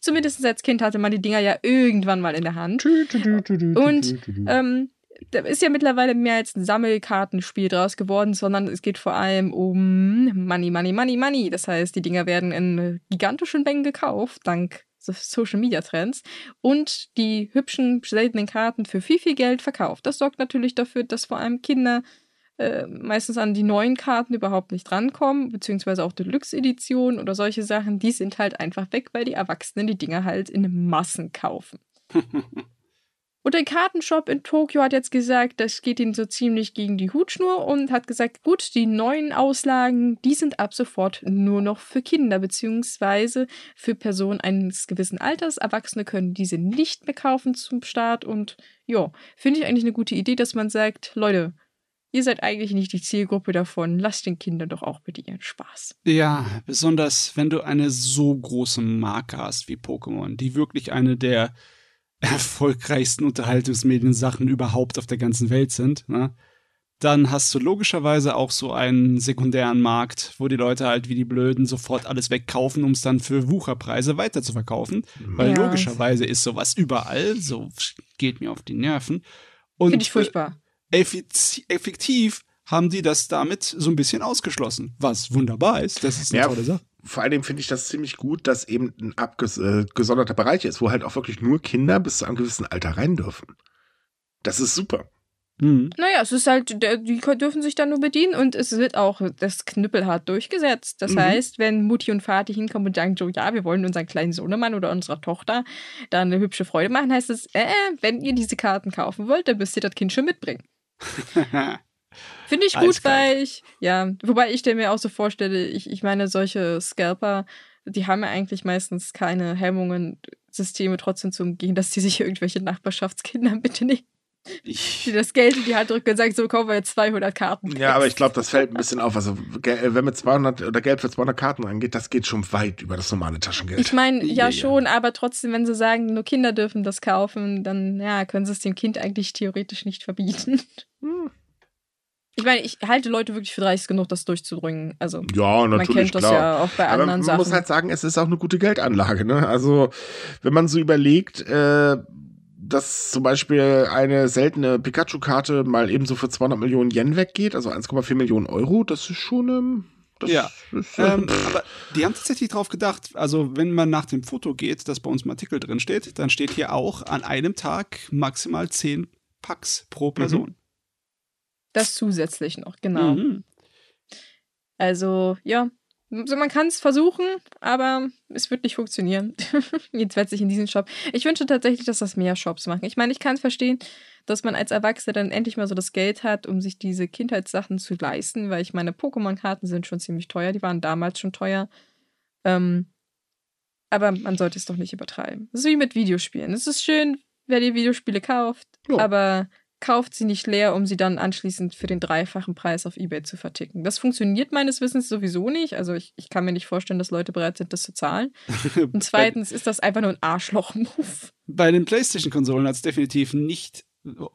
[SPEAKER 1] zumindest als Kind hatte man die Dinger ja irgendwann mal in der Hand. Und ähm, da ist ja mittlerweile mehr als ein Sammelkartenspiel draus geworden, sondern es geht vor allem um Money, Money, Money, Money. Das heißt, die Dinger werden in gigantischen Mengen gekauft, dank Social Media Trends und die hübschen, seltenen Karten für viel, viel Geld verkauft. Das sorgt natürlich dafür, dass vor allem Kinder äh, meistens an die neuen Karten überhaupt nicht rankommen, beziehungsweise auch Deluxe-Editionen oder solche Sachen, die sind halt einfach weg, weil die Erwachsenen die Dinger halt in Massen kaufen. Und der Kartenshop in Tokio hat jetzt gesagt, das geht ihnen so ziemlich gegen die Hutschnur und hat gesagt, gut, die neuen Auslagen, die sind ab sofort nur noch für Kinder beziehungsweise für Personen eines gewissen Alters. Erwachsene können diese nicht mehr kaufen zum Start und ja, finde ich eigentlich eine gute Idee, dass man sagt, Leute, ihr seid eigentlich nicht die Zielgruppe davon, lasst den Kindern doch auch bitte ihren Spaß.
[SPEAKER 3] Ja, besonders wenn du eine so große Marke hast wie Pokémon, die wirklich eine der erfolgreichsten Unterhaltungsmediensachen überhaupt auf der ganzen Welt sind, ne? dann hast du logischerweise auch so einen sekundären Markt, wo die Leute halt wie die Blöden sofort alles wegkaufen, um es dann für Wucherpreise weiterzuverkaufen. Weil ja, logischerweise ist sowas überall, so geht mir auf die Nerven.
[SPEAKER 1] Finde ich furchtbar.
[SPEAKER 3] Effektiv haben die das damit so ein bisschen ausgeschlossen, was wunderbar ist. Das ist eine ja, tolle Sache
[SPEAKER 2] vor allem finde ich das ziemlich gut, dass eben ein abgesonderter äh, Bereich ist, wo halt auch wirklich nur Kinder bis zu einem gewissen Alter rein dürfen. Das ist super.
[SPEAKER 1] Mhm. Naja, es ist halt, die dürfen sich dann nur bedienen und es wird auch das knüppelhart durchgesetzt. Das mhm. heißt, wenn Mutti und Vati hinkommen und sagen, so, ja, wir wollen unseren kleinen Sohnemann oder unserer Tochter da eine hübsche Freude machen, heißt es, äh, wenn ihr diese Karten kaufen wollt, dann müsst ihr das Kind schon mitbringen. Finde ich gut, weil ich, ja, wobei ich mir auch so vorstelle, ich, ich meine, solche Scalper, die haben ja eigentlich meistens keine Hemmungen, Systeme trotzdem zu umgehen, dass die sich irgendwelche Nachbarschaftskinder bitte nicht die das Geld in die Hand drücken und sagen, so kaufen wir jetzt 200 Karten.
[SPEAKER 2] Ja, aber ich glaube, das fällt ein bisschen auf. Also, äh, wenn mit 200 oder Geld für 200 Karten angeht, das geht schon weit über das normale Taschengeld.
[SPEAKER 1] Ich meine, ja, ja, schon, aber trotzdem, wenn sie sagen, nur Kinder dürfen das kaufen, dann ja, können sie es dem Kind eigentlich theoretisch nicht verbieten. Hm. Ich meine, ich halte Leute wirklich für dreist genug, das durchzudrücken. Also,
[SPEAKER 2] ja, natürlich,
[SPEAKER 1] man kennt
[SPEAKER 2] das
[SPEAKER 1] klar. ja auch bei anderen
[SPEAKER 2] man
[SPEAKER 1] Sachen.
[SPEAKER 2] Man muss halt sagen, es ist auch eine gute Geldanlage. Ne? Also, wenn man so überlegt, äh, dass zum Beispiel eine seltene Pikachu-Karte mal ebenso für 200 Millionen Yen weggeht, also 1,4 Millionen Euro, das ist schon. Ähm, das
[SPEAKER 3] ja, ist, äh, ähm, aber die haben tatsächlich drauf gedacht, also wenn man nach dem Foto geht, das bei uns im Artikel drin steht, dann steht hier auch an einem Tag maximal 10 Packs pro Person. Mhm.
[SPEAKER 1] Das zusätzlich noch, genau. Mhm. Also, ja, also man kann es versuchen, aber es wird nicht funktionieren. Jetzt wird sich in diesem Shop. Ich wünsche tatsächlich, dass das mehr Shops machen. Ich meine, ich kann verstehen, dass man als Erwachsener dann endlich mal so das Geld hat, um sich diese Kindheitssachen zu leisten, weil ich meine, Pokémon-Karten sind schon ziemlich teuer. Die waren damals schon teuer. Ähm, aber man sollte es doch nicht übertreiben. Das ist wie mit Videospielen. Es ist schön, wer die Videospiele kauft, jo. aber kauft sie nicht leer, um sie dann anschließend für den dreifachen Preis auf Ebay zu verticken. Das funktioniert meines Wissens sowieso nicht. Also ich, ich kann mir nicht vorstellen, dass Leute bereit sind, das zu zahlen. Und zweitens ist das einfach nur ein Arschloch-Move.
[SPEAKER 3] Bei den PlayStation-Konsolen hat es definitiv nicht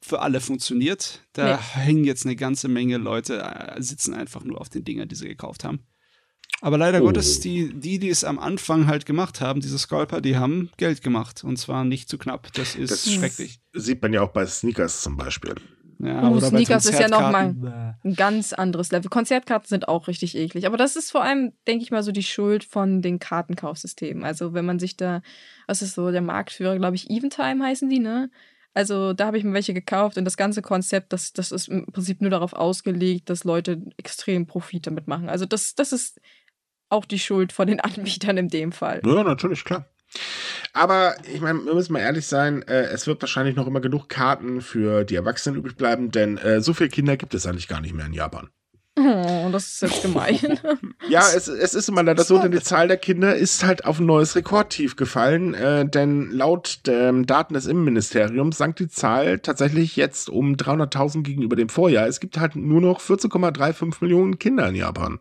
[SPEAKER 3] für alle funktioniert. Da nee. hängen jetzt eine ganze Menge Leute, äh, sitzen einfach nur auf den Dingern, die sie gekauft haben. Aber leider oh. Gottes, die, die, die es am Anfang halt gemacht haben, diese Scalper, die haben Geld gemacht. Und zwar nicht zu knapp. Das ist das schrecklich.
[SPEAKER 2] Sieht man ja auch bei Sneakers zum Beispiel.
[SPEAKER 1] Ja, oh, Sneakers ist ja nochmal ein ganz anderes Level. Konzertkarten sind auch richtig eklig. Aber das ist vor allem, denke ich mal, so die Schuld von den Kartenkaufsystemen. Also wenn man sich da, was ist so der Marktführer, glaube ich, Eventime heißen die, ne? Also da habe ich mir welche gekauft und das ganze Konzept, das, das ist im Prinzip nur darauf ausgelegt, dass Leute extrem Profit damit machen. Also das, das ist auch die Schuld von den Anbietern in dem Fall.
[SPEAKER 2] Ja, natürlich, klar. Aber ich meine, wir müssen mal ehrlich sein, äh, es wird wahrscheinlich noch immer genug Karten für die Erwachsenen übrig bleiben, denn äh, so viele Kinder gibt es eigentlich gar nicht mehr in Japan.
[SPEAKER 1] Oh, das ist jetzt gemein.
[SPEAKER 2] ja, es, es ist immer leider so, denn die Zahl der Kinder ist halt auf ein neues Rekordtief gefallen, äh, denn laut ähm, Daten des Innenministeriums sank die Zahl tatsächlich jetzt um 300.000 gegenüber dem Vorjahr. Es gibt halt nur noch 14,35 Millionen Kinder in Japan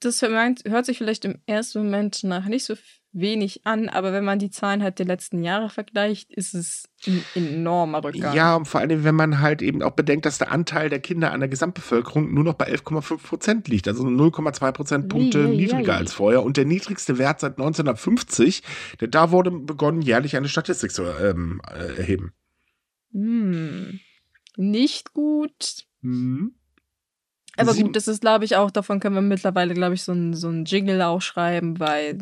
[SPEAKER 1] das hört sich vielleicht im ersten Moment nach nicht so wenig an, aber wenn man die Zahlen halt der letzten Jahre vergleicht, ist es ein enormer Rückgang.
[SPEAKER 2] Ja, und vor allem, wenn man halt eben auch bedenkt, dass der Anteil der Kinder an der Gesamtbevölkerung nur noch bei 11,5 Prozent liegt, also 0,2 Prozentpunkte yeah, niedriger yeah. als vorher und der niedrigste Wert seit 1950, denn da wurde begonnen, jährlich eine Statistik zu ähm, äh, erheben.
[SPEAKER 1] Hm. Nicht gut. Hm. Aber gut, das ist, glaube ich, auch, davon können wir mittlerweile, glaube ich, so ein, so ein Jingle auch schreiben, weil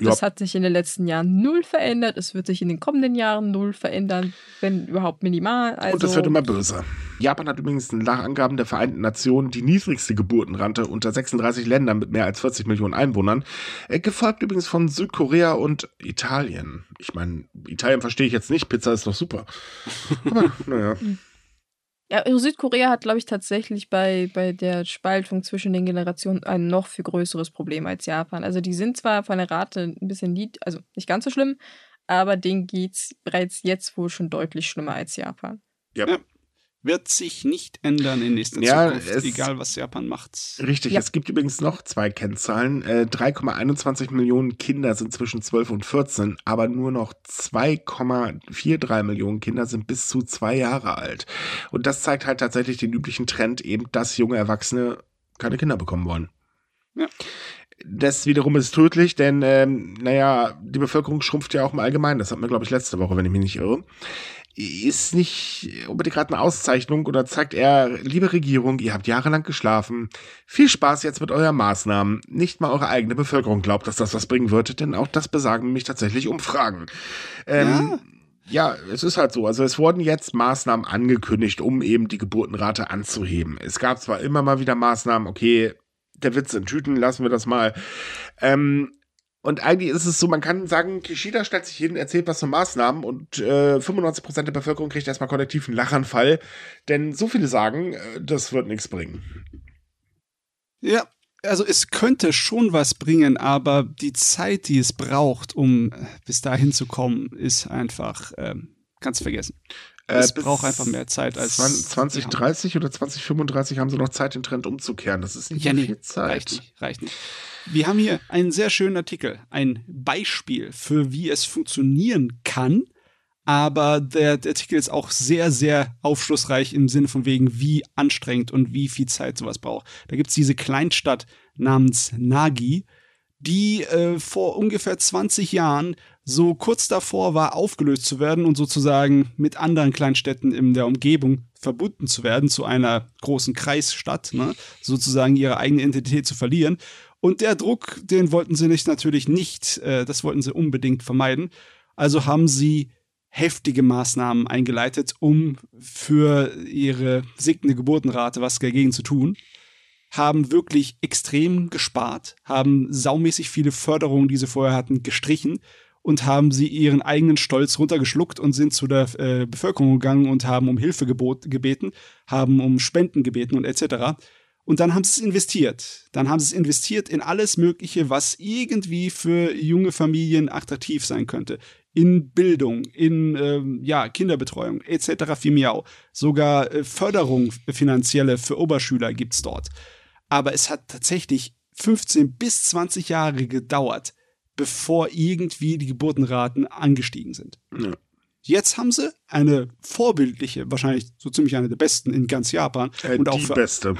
[SPEAKER 1] das ja. hat sich in den letzten Jahren null verändert. Es wird sich in den kommenden Jahren null verändern, wenn überhaupt minimal. Also
[SPEAKER 2] Und es wird immer böser. Japan hat übrigens nach Angaben der Vereinten Nationen die niedrigste Geburtenrate unter 36 Ländern mit mehr als 40 Millionen Einwohnern. Äh, gefolgt übrigens von Südkorea und Italien. Ich meine, Italien verstehe ich jetzt nicht, Pizza ist doch super. Aber naja.
[SPEAKER 1] Ja, Südkorea hat, glaube ich, tatsächlich bei, bei der Spaltung zwischen den Generationen ein noch viel größeres Problem als Japan. Also die sind zwar von der Rate ein bisschen nied, also nicht ganz so schlimm, aber denen geht es bereits jetzt wohl schon deutlich schlimmer als Japan.
[SPEAKER 3] Ja. ja wird sich nicht ändern in nächster ja, Zukunft, es, egal was Japan macht.
[SPEAKER 2] Richtig, ja. es gibt übrigens noch zwei Kennzahlen. Äh, 3,21 Millionen Kinder sind zwischen 12 und 14, aber nur noch 2,43 Millionen Kinder sind bis zu zwei Jahre alt. Und das zeigt halt tatsächlich den üblichen Trend, eben, dass junge Erwachsene keine Kinder bekommen wollen. Ja. Das wiederum ist tödlich, denn, ähm, naja, die Bevölkerung schrumpft ja auch im Allgemeinen. Das hatten wir, glaube ich, letzte Woche, wenn ich mich nicht irre ist nicht unbedingt gerade eine Auszeichnung oder zeigt er, liebe Regierung, ihr habt jahrelang geschlafen. Viel Spaß jetzt mit euren Maßnahmen. Nicht mal eure eigene Bevölkerung glaubt, dass das was bringen wird, denn auch das besagen nämlich tatsächlich Umfragen. Ähm, ja. ja, es ist halt so. Also es wurden jetzt Maßnahmen angekündigt, um eben die Geburtenrate anzuheben. Es gab zwar immer mal wieder Maßnahmen, okay, der Witz in Tüten, lassen wir das mal. Ähm, und eigentlich ist es so, man kann sagen, Kishida stellt sich hin, erzählt was von Maßnahmen und äh, 95% der Bevölkerung kriegt erstmal kollektiv einen Lachanfall, denn so viele sagen, äh, das wird nichts bringen.
[SPEAKER 3] Ja, also es könnte schon was bringen, aber die Zeit, die es braucht, um äh, bis dahin zu kommen, ist einfach, ähm, kannst vergessen. Äh, es braucht einfach mehr Zeit als
[SPEAKER 2] 2030 oder 2035 haben sie noch Zeit, den Trend umzukehren. Das ist nicht ja, nee, viel Zeit.
[SPEAKER 3] Reicht nicht, reicht nicht. Wir haben hier einen sehr schönen Artikel, ein Beispiel für wie es funktionieren kann. Aber der, der Artikel ist auch sehr, sehr aufschlussreich im Sinne von wegen, wie anstrengend und wie viel Zeit sowas braucht. Da gibt es diese Kleinstadt namens Nagi, die äh, vor ungefähr 20 Jahren so kurz davor war, aufgelöst zu werden und sozusagen mit anderen Kleinstädten in der Umgebung verbunden zu werden zu einer großen Kreisstadt, ne? sozusagen ihre eigene Identität zu verlieren. Und der Druck, den wollten sie nicht natürlich nicht, äh, das wollten sie unbedingt vermeiden. Also haben sie heftige Maßnahmen eingeleitet, um für ihre sinkende Geburtenrate was dagegen zu tun. Haben wirklich extrem gespart, haben saumäßig viele Förderungen, die sie vorher hatten, gestrichen und haben sie ihren eigenen Stolz runtergeschluckt und sind zu der äh, Bevölkerung gegangen und haben um Hilfe gebot, gebeten, haben um Spenden gebeten und etc. Und dann haben sie es investiert. Dann haben sie es investiert in alles Mögliche, was irgendwie für junge Familien attraktiv sein könnte. In Bildung, in ähm, ja, Kinderbetreuung etc. Fimiau. Sogar äh, Förderung finanzielle für Oberschüler gibt es dort. Aber es hat tatsächlich 15 bis 20 Jahre gedauert, bevor irgendwie die Geburtenraten angestiegen sind. Ja. Jetzt haben sie eine vorbildliche, wahrscheinlich so ziemlich eine der besten in ganz Japan.
[SPEAKER 2] Äh,
[SPEAKER 3] und auch
[SPEAKER 2] die
[SPEAKER 3] für,
[SPEAKER 2] beste.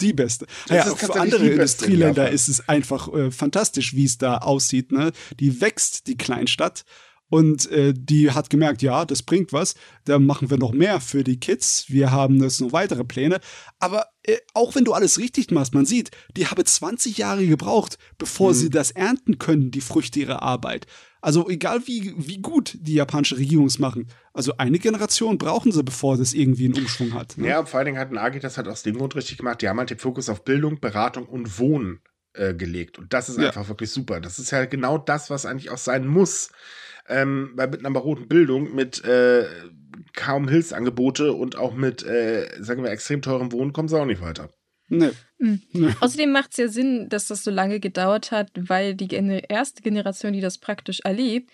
[SPEAKER 3] Die beste.
[SPEAKER 2] Das
[SPEAKER 3] Ja, auch für andere
[SPEAKER 2] in
[SPEAKER 3] Industrieländer
[SPEAKER 2] Japan.
[SPEAKER 3] ist es einfach äh, fantastisch, wie es da aussieht. Ne? Die wächst, die Kleinstadt. Und äh, die hat gemerkt, ja, das bringt was. Da machen wir noch mehr für die Kids. Wir haben jetzt noch weitere Pläne. Aber äh, auch wenn du alles richtig machst, man sieht, die haben 20 Jahre gebraucht, bevor
[SPEAKER 2] Mhm.
[SPEAKER 3] sie das ernten können, die Früchte ihrer Arbeit. Also egal wie, wie gut die japanische Regierung es machen. Also eine Generation brauchen sie, bevor das irgendwie einen Umschwung hat. Ne?
[SPEAKER 2] Ja, vor allen Dingen hat Nagi das halt aus dem Grund richtig gemacht. Die haben halt den Fokus auf Bildung, Beratung und Wohnen äh, gelegt. Und das ist
[SPEAKER 3] Ja.
[SPEAKER 2] einfach wirklich super. Das ist ja genau das, was eigentlich auch sein muss. Ähm, weil mit einer baroten Bildung, mit äh, kaum Hilfsangebote und auch mit, äh, sagen wir, extrem teurem Wohnen kommen sie auch nicht weiter.
[SPEAKER 3] Nee.
[SPEAKER 1] Mhm.
[SPEAKER 3] Nee.
[SPEAKER 1] Außerdem macht es ja Sinn, dass das so lange gedauert hat, weil die erste Generation, die das praktisch erlebt,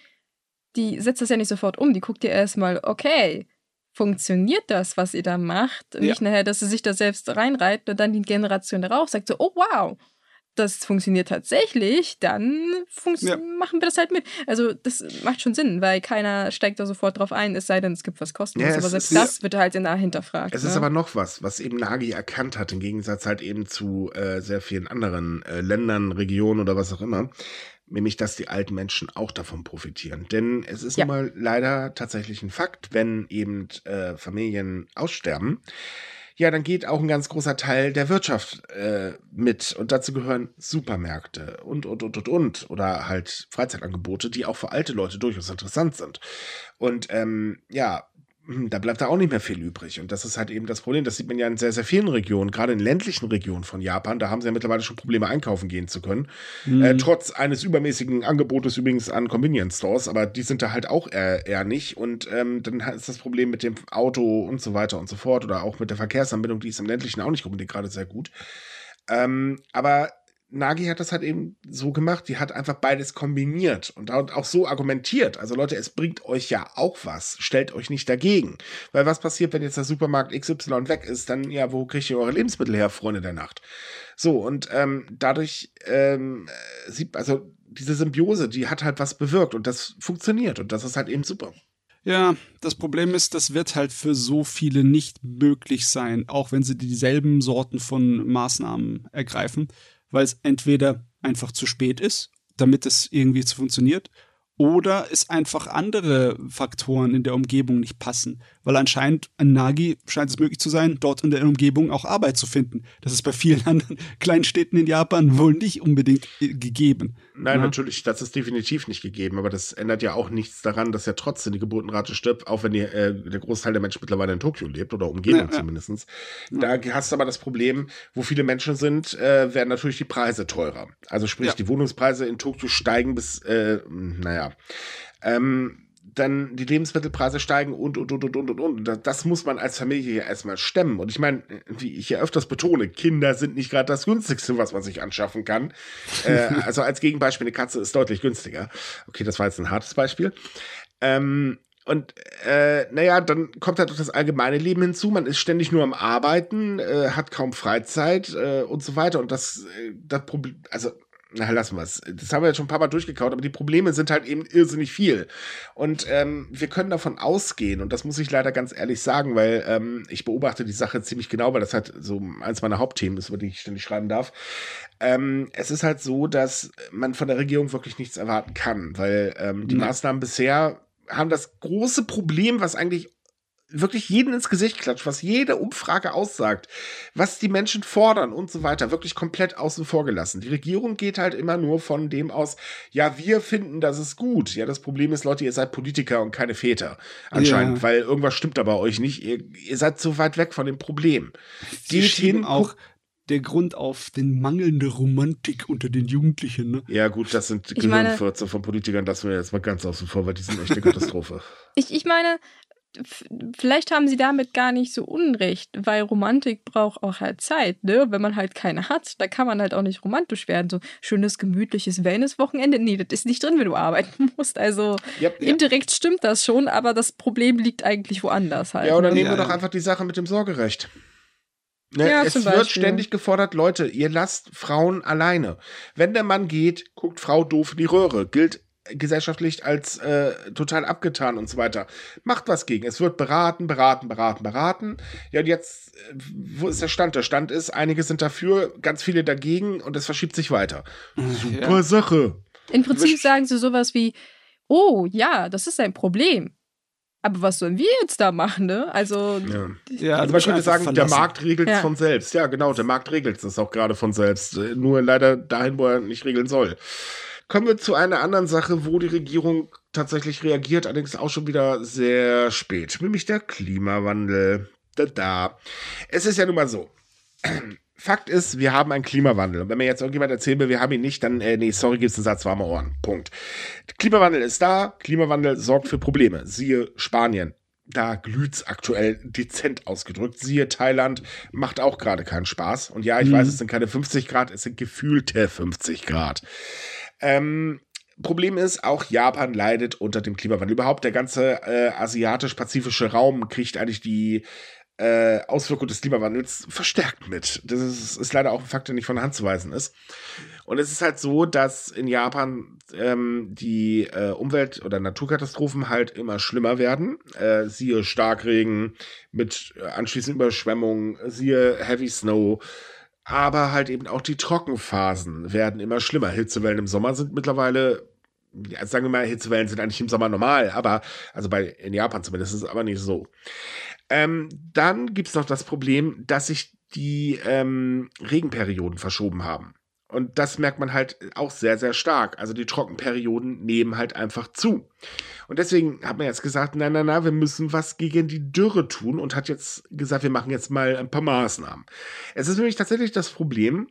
[SPEAKER 1] die setzt das ja nicht sofort um. Die guckt ja erstmal, okay, funktioniert das, was ihr da macht? Und
[SPEAKER 3] Ja.
[SPEAKER 1] Nicht nachher, dass sie sich da selbst reinreitet und dann die Generation darauf sagt so, oh wow, das funktioniert tatsächlich, dann funktio
[SPEAKER 3] Ja.
[SPEAKER 1] machen wir das halt mit. Also das macht schon Sinn, weil keiner steigt da sofort drauf ein, es sei denn, es gibt was kostenloses.
[SPEAKER 2] Ja,
[SPEAKER 1] aber selbst das wird halt in der hinterfragt.
[SPEAKER 2] Es
[SPEAKER 1] ne?
[SPEAKER 2] ist aber noch was, was eben Nagi erkannt hat, im Gegensatz halt eben zu äh, sehr vielen anderen äh, Ländern, Regionen oder was auch immer. Nämlich, dass die alten Menschen auch davon profitieren. Denn es ist
[SPEAKER 1] Ja.
[SPEAKER 2] nun mal leider tatsächlich ein Fakt, wenn eben äh, Familien aussterben, ja, dann geht auch ein ganz großer Teil der Wirtschaft äh, mit. Und dazu gehören Supermärkte und, und, und, und, und. Oder halt Freizeitangebote, die auch für alte Leute durchaus interessant sind. Und ähm, ja, da bleibt da auch nicht mehr viel übrig. Und das ist halt eben das Problem. Das sieht man ja in sehr, sehr vielen Regionen, gerade in ländlichen Regionen von Japan. Da haben sie ja mittlerweile schon Probleme, einkaufen gehen zu können.
[SPEAKER 3] Mhm.
[SPEAKER 2] Äh, trotz eines übermäßigen Angebotes übrigens an Convenience Stores, aber die sind da halt auch eher, eher nicht. Und ähm, dann ist das Problem mit dem Auto und so weiter und so fort oder auch mit der Verkehrsanbindung, die ist im ländlichen auch nicht unbedingt gerade sehr gut. Ähm, aber Nagi hat das halt eben so gemacht, die hat einfach beides kombiniert und auch so argumentiert. Also Leute, es bringt euch ja auch was. Stellt euch nicht dagegen. Weil was passiert, wenn jetzt der Supermarkt XY weg ist? Dann, ja, wo kriegt ihr eure Lebensmittel her, Freunde der Nacht? So, und ähm, dadurch ähm, äh, sieht, also diese Symbiose, die hat halt was bewirkt und das funktioniert und das ist halt eben super.
[SPEAKER 3] Ja, das Problem ist, das wird halt für so viele nicht möglich sein, auch wenn sie dieselben Sorten von Maßnahmen ergreifen, weil es entweder einfach zu spät ist, damit es irgendwie funktioniert, oder es einfach andere Faktoren in der Umgebung nicht passen. Weil anscheinend an Nagi scheint es möglich zu sein, dort in der Umgebung auch Arbeit zu finden. Das ist bei vielen anderen kleinen Städten in Japan wohl nicht unbedingt äh, gegeben.
[SPEAKER 2] Nein,
[SPEAKER 3] Ja.
[SPEAKER 2] natürlich, das ist definitiv nicht gegeben, aber das ändert ja auch nichts daran, dass ja trotzdem die Geburtenrate stirbt, auch wenn die, äh, der Großteil der Menschen mittlerweile in Tokio lebt oder Umgebung
[SPEAKER 3] Ja, ja.
[SPEAKER 2] zumindest. Da hast du aber das Problem, wo viele Menschen sind, äh, werden natürlich die Preise teurer. Also sprich, die Wohnungspreise in Tokio steigen bis, äh, naja, ähm, dann die Lebensmittelpreise steigen und, und, und, und, und, und, und. Das- Das muss man als Familie ja erstmal stemmen. Und ich meine, wie ich ja öfters betone, Kinder sind nicht gerade das günstigste, was man sich anschaffen kann. äh, also als Gegenbeispiel, eine Katze ist deutlich günstiger. Okay, das war jetzt ein hartes Beispiel. Ähm, und äh, naja, dann kommt halt auch das allgemeine Leben hinzu. Man ist ständig nur am Arbeiten, äh, hat kaum Freizeit äh, und so weiter. Und das, äh, das Problem, also, na, lassen wir es. Das haben wir jetzt schon ein paar Mal durchgekaut, aber die Probleme sind halt eben irrsinnig viel. Und ähm, wir können davon ausgehen, und das muss ich leider ganz ehrlich sagen, weil ähm, ich beobachte die Sache ziemlich genau, weil das halt so eins meiner Hauptthemen ist, über die ich ständig schreiben darf. Ähm, es ist halt so, dass man von der Regierung wirklich nichts erwarten kann, weil ähm, die
[SPEAKER 3] Nein.
[SPEAKER 2] Maßnahmen bisher haben das große Problem, was eigentlich wirklich jeden ins Gesicht klatscht, was jede Umfrage aussagt, was die Menschen fordern und so weiter, wirklich komplett außen vor gelassen. Die Regierung geht halt immer nur von dem aus, ja, wir finden, das ist gut. Ja, das Problem ist, Leute, ihr seid Politiker und keine Väter. Anscheinend,
[SPEAKER 3] Ja.
[SPEAKER 2] weil irgendwas stimmt da bei euch nicht. Ihr, ihr seid so weit weg von dem Problem.
[SPEAKER 3] Die
[SPEAKER 2] Geht
[SPEAKER 3] schieben
[SPEAKER 2] hin,
[SPEAKER 3] auch der Grund auf den mangelnde Romantik unter den Jugendlichen. Ne?
[SPEAKER 2] Ja, gut, das sind Gehirnfurze von Politikern, das wir jetzt mal ganz außen vor, weil die sind echt eine Katastrophe.
[SPEAKER 1] Ich, ich meine, vielleicht haben sie damit gar nicht so Unrecht, weil Romantik braucht auch halt Zeit, ne? Wenn man halt keine hat, da kann man halt auch nicht romantisch werden. So schönes, gemütliches Wellness-Wochenende, nee, das ist nicht drin, wenn du arbeiten musst. Also
[SPEAKER 2] Ja, ja.
[SPEAKER 1] indirekt stimmt das schon, aber das Problem liegt eigentlich woanders halt.
[SPEAKER 2] Ja, oder
[SPEAKER 1] ne?
[SPEAKER 2] nehmen wir
[SPEAKER 3] Ja,
[SPEAKER 2] doch einfach die Sache mit dem Sorgerecht. Ne,
[SPEAKER 1] Ja,
[SPEAKER 2] es wird
[SPEAKER 1] Beispiel.
[SPEAKER 2] ständig gefordert, Leute, ihr lasst Frauen alleine. Wenn der Mann geht, guckt Frau doof in die Röhre. Gilt gesellschaftlich als äh, total abgetan und so weiter. Macht was gegen. Es wird beraten, beraten, beraten, beraten. Ja, und jetzt, äh, wo ist der Stand? Der Stand ist, einige sind dafür, ganz viele dagegen und es verschiebt sich weiter. Super
[SPEAKER 3] Ja.
[SPEAKER 2] Sache.
[SPEAKER 1] In Prinzip sagen sie sowas wie, oh ja, das ist ein Problem. Aber was sollen wir jetzt da machen, ne? Also,
[SPEAKER 2] Ja.
[SPEAKER 3] Ja,
[SPEAKER 2] Also man könnte sagen, der
[SPEAKER 3] verlassen.
[SPEAKER 2] Markt regelt es
[SPEAKER 1] Ja.
[SPEAKER 2] von selbst. Ja, genau, der Markt regelt es auch gerade von selbst. Nur leider dahin, wo er nicht regeln soll. Kommen wir zu einer anderen Sache, wo die Regierung tatsächlich reagiert, allerdings auch schon wieder sehr spät, nämlich der Klimawandel. Da, da. Es ist ja nun mal so. Fakt ist, wir haben einen Klimawandel. Und wenn mir jetzt irgendjemand erzählen will, wir haben ihn nicht, dann, äh, nee, sorry, gibt's einen Satz warme Ohren. Punkt. Klimawandel ist da. Klimawandel sorgt für Probleme. Siehe Spanien. Da glüht's aktuell dezent ausgedrückt. Siehe Thailand macht auch gerade keinen Spaß. Und ja, ich
[SPEAKER 3] Mhm.
[SPEAKER 2] weiß, es sind keine 50 Grad, es sind gefühlte 50 Grad. Ähm, Problem ist, auch Japan leidet unter dem Klimawandel. Überhaupt der ganze äh, asiatisch-pazifische Raum kriegt eigentlich die äh, Auswirkungen des Klimawandels verstärkt mit. Das ist, ist leider auch ein Fakt, der nicht von der Hand zu weisen ist. Und es ist halt so, dass in Japan ähm, die äh, Umwelt- oder Naturkatastrophen halt immer schlimmer werden. Äh, siehe Starkregen mit äh, anschließend Überschwemmungen, siehe Heavy Snow. Aber halt eben auch die Trockenphasen werden immer schlimmer. Hitzewellen im Sommer sind mittlerweile, ja, sagen wir mal, Hitzewellen sind eigentlich im Sommer normal, aber, also bei, in Japan zumindest ist es aber nicht so. Ähm, dann gibt es noch das Problem, dass sich die ähm, Regenperioden verschoben haben. Und das merkt man halt auch sehr, sehr stark. Also die Trockenperioden nehmen halt einfach zu. Und deswegen hat man jetzt gesagt, na, na, na, wir müssen was gegen die Dürre tun und hat jetzt gesagt, wir machen jetzt mal ein paar Maßnahmen. Es ist nämlich tatsächlich das Problem,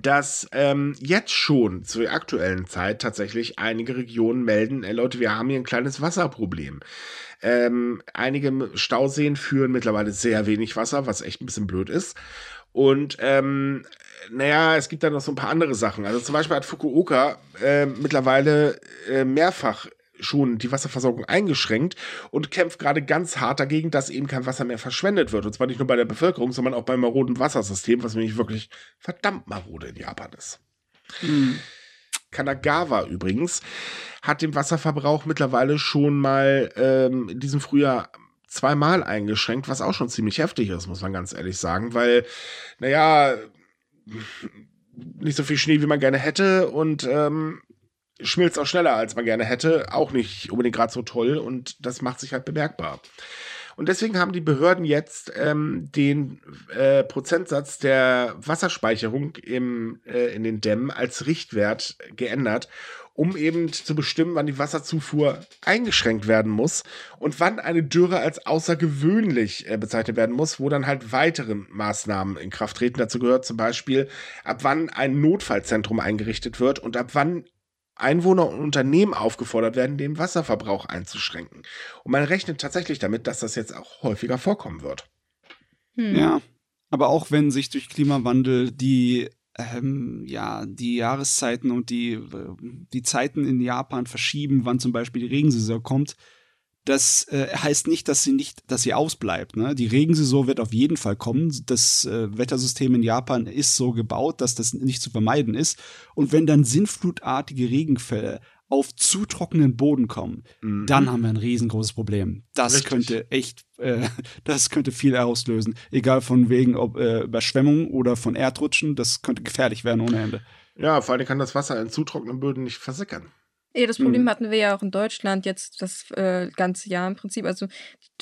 [SPEAKER 2] dass ähm, jetzt schon zur aktuellen Zeit tatsächlich einige Regionen melden, äh, Leute, wir haben hier ein kleines Wasserproblem. Ähm, einige Stauseen führen mittlerweile sehr wenig Wasser, was echt ein bisschen blöd ist. Und ähm, naja, es gibt da noch so ein paar andere Sachen. Also zum Beispiel hat Fukuoka äh, mittlerweile äh, mehrfach schon die Wasserversorgung eingeschränkt und kämpft gerade ganz hart dagegen, dass eben kein Wasser mehr verschwendet wird. Und zwar nicht nur bei der Bevölkerung, sondern auch beim maroden Wassersystem, was nämlich wirklich verdammt marode in Japan ist.
[SPEAKER 3] Mhm.
[SPEAKER 2] Kanagawa übrigens hat den Wasserverbrauch mittlerweile schon mal ähm, in diesem Frühjahr zweimal eingeschränkt, was auch schon ziemlich heftig ist, muss man ganz ehrlich sagen, weil, naja, nicht so viel Schnee, wie man gerne hätte und ähm, schmilzt auch schneller, als man gerne hätte, auch nicht unbedingt gerade so toll und das macht sich halt bemerkbar. Und deswegen haben die Behörden jetzt ähm, den äh, Prozentsatz der Wasserspeicherung im, äh, in den Dämmen als Richtwert geändert, um eben zu bestimmen, wann die Wasserzufuhr eingeschränkt werden muss und wann eine Dürre als außergewöhnlich äh, bezeichnet werden muss, wo dann halt weitere Maßnahmen in Kraft treten. Dazu gehört zum Beispiel, ab wann ein Notfallzentrum eingerichtet wird und ab wann Einwohner und Unternehmen aufgefordert werden, den Wasserverbrauch einzuschränken. Und man rechnet tatsächlich damit, dass das jetzt auch häufiger vorkommen wird.
[SPEAKER 1] hm.
[SPEAKER 3] Ja, aber auch wenn sich durch Klimawandel die ähm, ja, die Jahreszeiten und die, die Zeiten in Japan verschieben, wann zum Beispiel die Regensaison kommt, das äh, heißt nicht, dass sie nicht, dass sie ausbleibt. Ne? Die Regensaison wird auf jeden Fall kommen. Das äh, Wettersystem in Japan ist so gebaut, dass das nicht zu vermeiden ist. Und wenn dann sinnflutartige Regenfälle auf zu trockenen Boden kommen,
[SPEAKER 2] Mhm.
[SPEAKER 3] dann haben wir ein riesengroßes Problem. Das
[SPEAKER 2] Richtig.
[SPEAKER 3] könnte echt, äh, das könnte viel auslösen. Egal von wegen ob äh, Überschwemmung oder von Erdrutschen, das könnte gefährlich werden ohne Ende.
[SPEAKER 2] Ja, vor allem kann das Wasser in zu trockenen Böden nicht versickern.
[SPEAKER 1] Ja, das Problem
[SPEAKER 3] Mhm.
[SPEAKER 1] hatten wir ja auch in Deutschland jetzt das äh, ganze Jahr im Prinzip. Also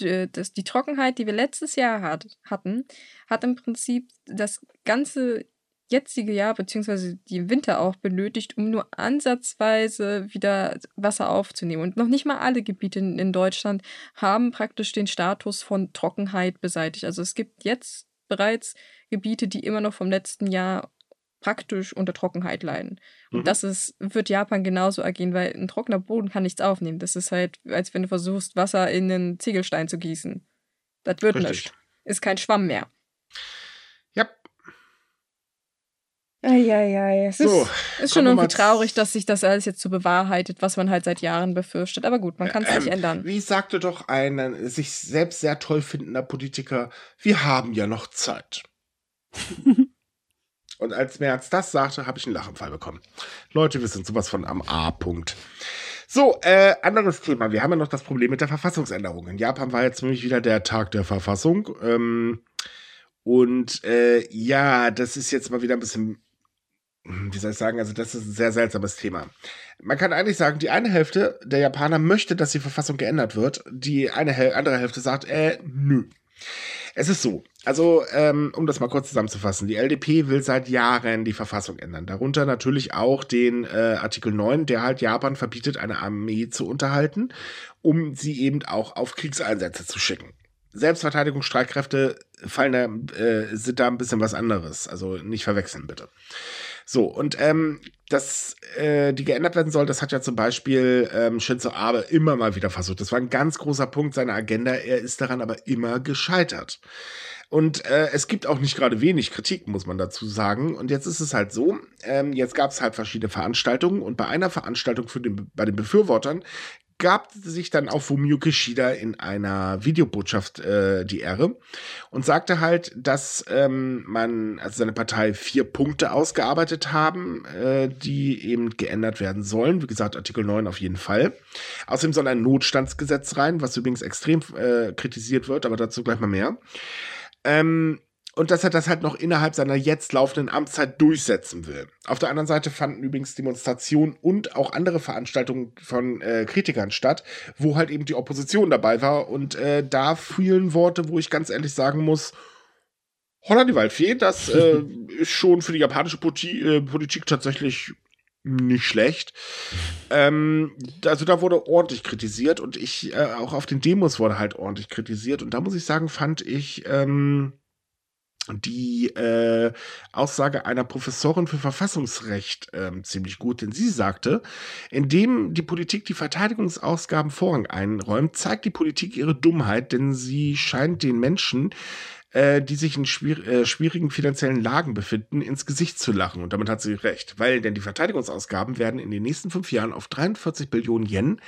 [SPEAKER 1] d- das, die Trockenheit, die wir letztes Jahr hat, hatten, hat im Prinzip das ganze jetzige Jahr, beziehungsweise die Winter auch benötigt, um nur ansatzweise wieder Wasser aufzunehmen. Und noch nicht mal alle Gebiete in, Deutschland haben praktisch den Status von Trockenheit beseitigt. Also es gibt jetzt bereits Gebiete, die immer noch vom letzten Jahr praktisch unter Trockenheit leiden. Und
[SPEAKER 2] Mhm.
[SPEAKER 1] das ist, wird Japan genauso agieren, weil ein trockener Boden kann nichts aufnehmen. Das ist halt, als wenn du versuchst, Wasser in einen Ziegelstein zu gießen. Das wird
[SPEAKER 2] Richtig.
[SPEAKER 1] nicht. Ist kein Schwamm mehr. Eieiei. Es
[SPEAKER 2] so.
[SPEAKER 1] ist, ist schon irgendwie traurig, dass sich das alles jetzt so bewahrheitet, was man halt seit Jahren befürchtet. Aber gut, man kann es nicht
[SPEAKER 2] Ähm,
[SPEAKER 1] ändern.
[SPEAKER 2] Wie sagte doch ein äh, sich selbst sehr toll findender Politiker, wir haben ja noch Zeit. Und als Merz das sagte, habe ich einen Lachenfall bekommen. Leute, wir sind sowas von am A-Punkt. So, äh, anderes Thema. Wir haben ja noch das Problem mit der Verfassungsänderung. In Japan war jetzt nämlich wieder der Tag der Verfassung. Ähm, und äh, ja, das ist jetzt mal wieder ein bisschen, wie soll ich sagen, also das ist ein sehr seltsames Thema. Man kann eigentlich sagen, die eine Hälfte der Japaner möchte, dass die Verfassung geändert wird. Die eine andere Hälfte sagt, äh, nö. Es ist so, also ähm, um das mal kurz zusammenzufassen, die LDP will seit Jahren die Verfassung ändern. Darunter natürlich auch den äh, Artikel 9, der halt Japan verbietet, eine Armee zu unterhalten, um sie eben auch auf Kriegseinsätze zu schicken. Selbstverteidigungsstreitkräfte fallen da, äh, sind da ein bisschen was anderes. Also nicht verwechseln, bitte. So, und ähm, dass äh, die geändert werden soll, das hat ja zum Beispiel ähm, Shinzo Abe immer mal wieder versucht. Das war ein ganz großer Punkt seiner Agenda. Er ist daran aber immer gescheitert. Und äh, es gibt auch nicht gerade wenig Kritik, muss man dazu sagen. Und jetzt ist es halt so, ähm, jetzt gab es halt verschiedene Veranstaltungen und bei einer Veranstaltung für den, bei den Befürwortern gab sich dann auch Fumio Kishida in einer Videobotschaft äh, die Ehre und sagte halt, dass ähm, man, also seine Partei vier Punkte ausgearbeitet haben, äh, die eben geändert werden sollen. Wie gesagt, Artikel 9 auf jeden Fall. Außerdem soll ein Notstandsgesetz rein, was übrigens extrem äh, kritisiert wird, aber dazu gleich mal mehr. Ähm, und dass er das halt noch innerhalb seiner jetzt laufenden Amtszeit durchsetzen will. Auf der anderen Seite fanden übrigens Demonstrationen und auch andere Veranstaltungen von äh, Kritikern statt, wo halt eben die Opposition dabei war. Und äh, da fielen Worte, wo ich ganz ehrlich sagen muss, Holla die Waldfee, das äh, ist schon für die japanische Politik, äh, Politik tatsächlich nicht schlecht. Ähm, also da wurde ordentlich kritisiert und ich, äh, auch auf den Demos wurde halt ordentlich kritisiert. Und da muss ich sagen, fand ich, ähm, die äh, Aussage einer Professorin für Verfassungsrecht ähm, ziemlich gut, denn sie sagte, indem die Politik die Verteidigungsausgaben Vorrang einräumt, zeigt die Politik ihre Dummheit, denn sie scheint den Menschen, äh, die sich in äh, schwierigen finanziellen Lagen befinden, ins Gesicht zu lachen. Und damit hat sie recht, weil denn die Verteidigungsausgaben werden in den nächsten fünf Jahren auf 43 Billionen Yen,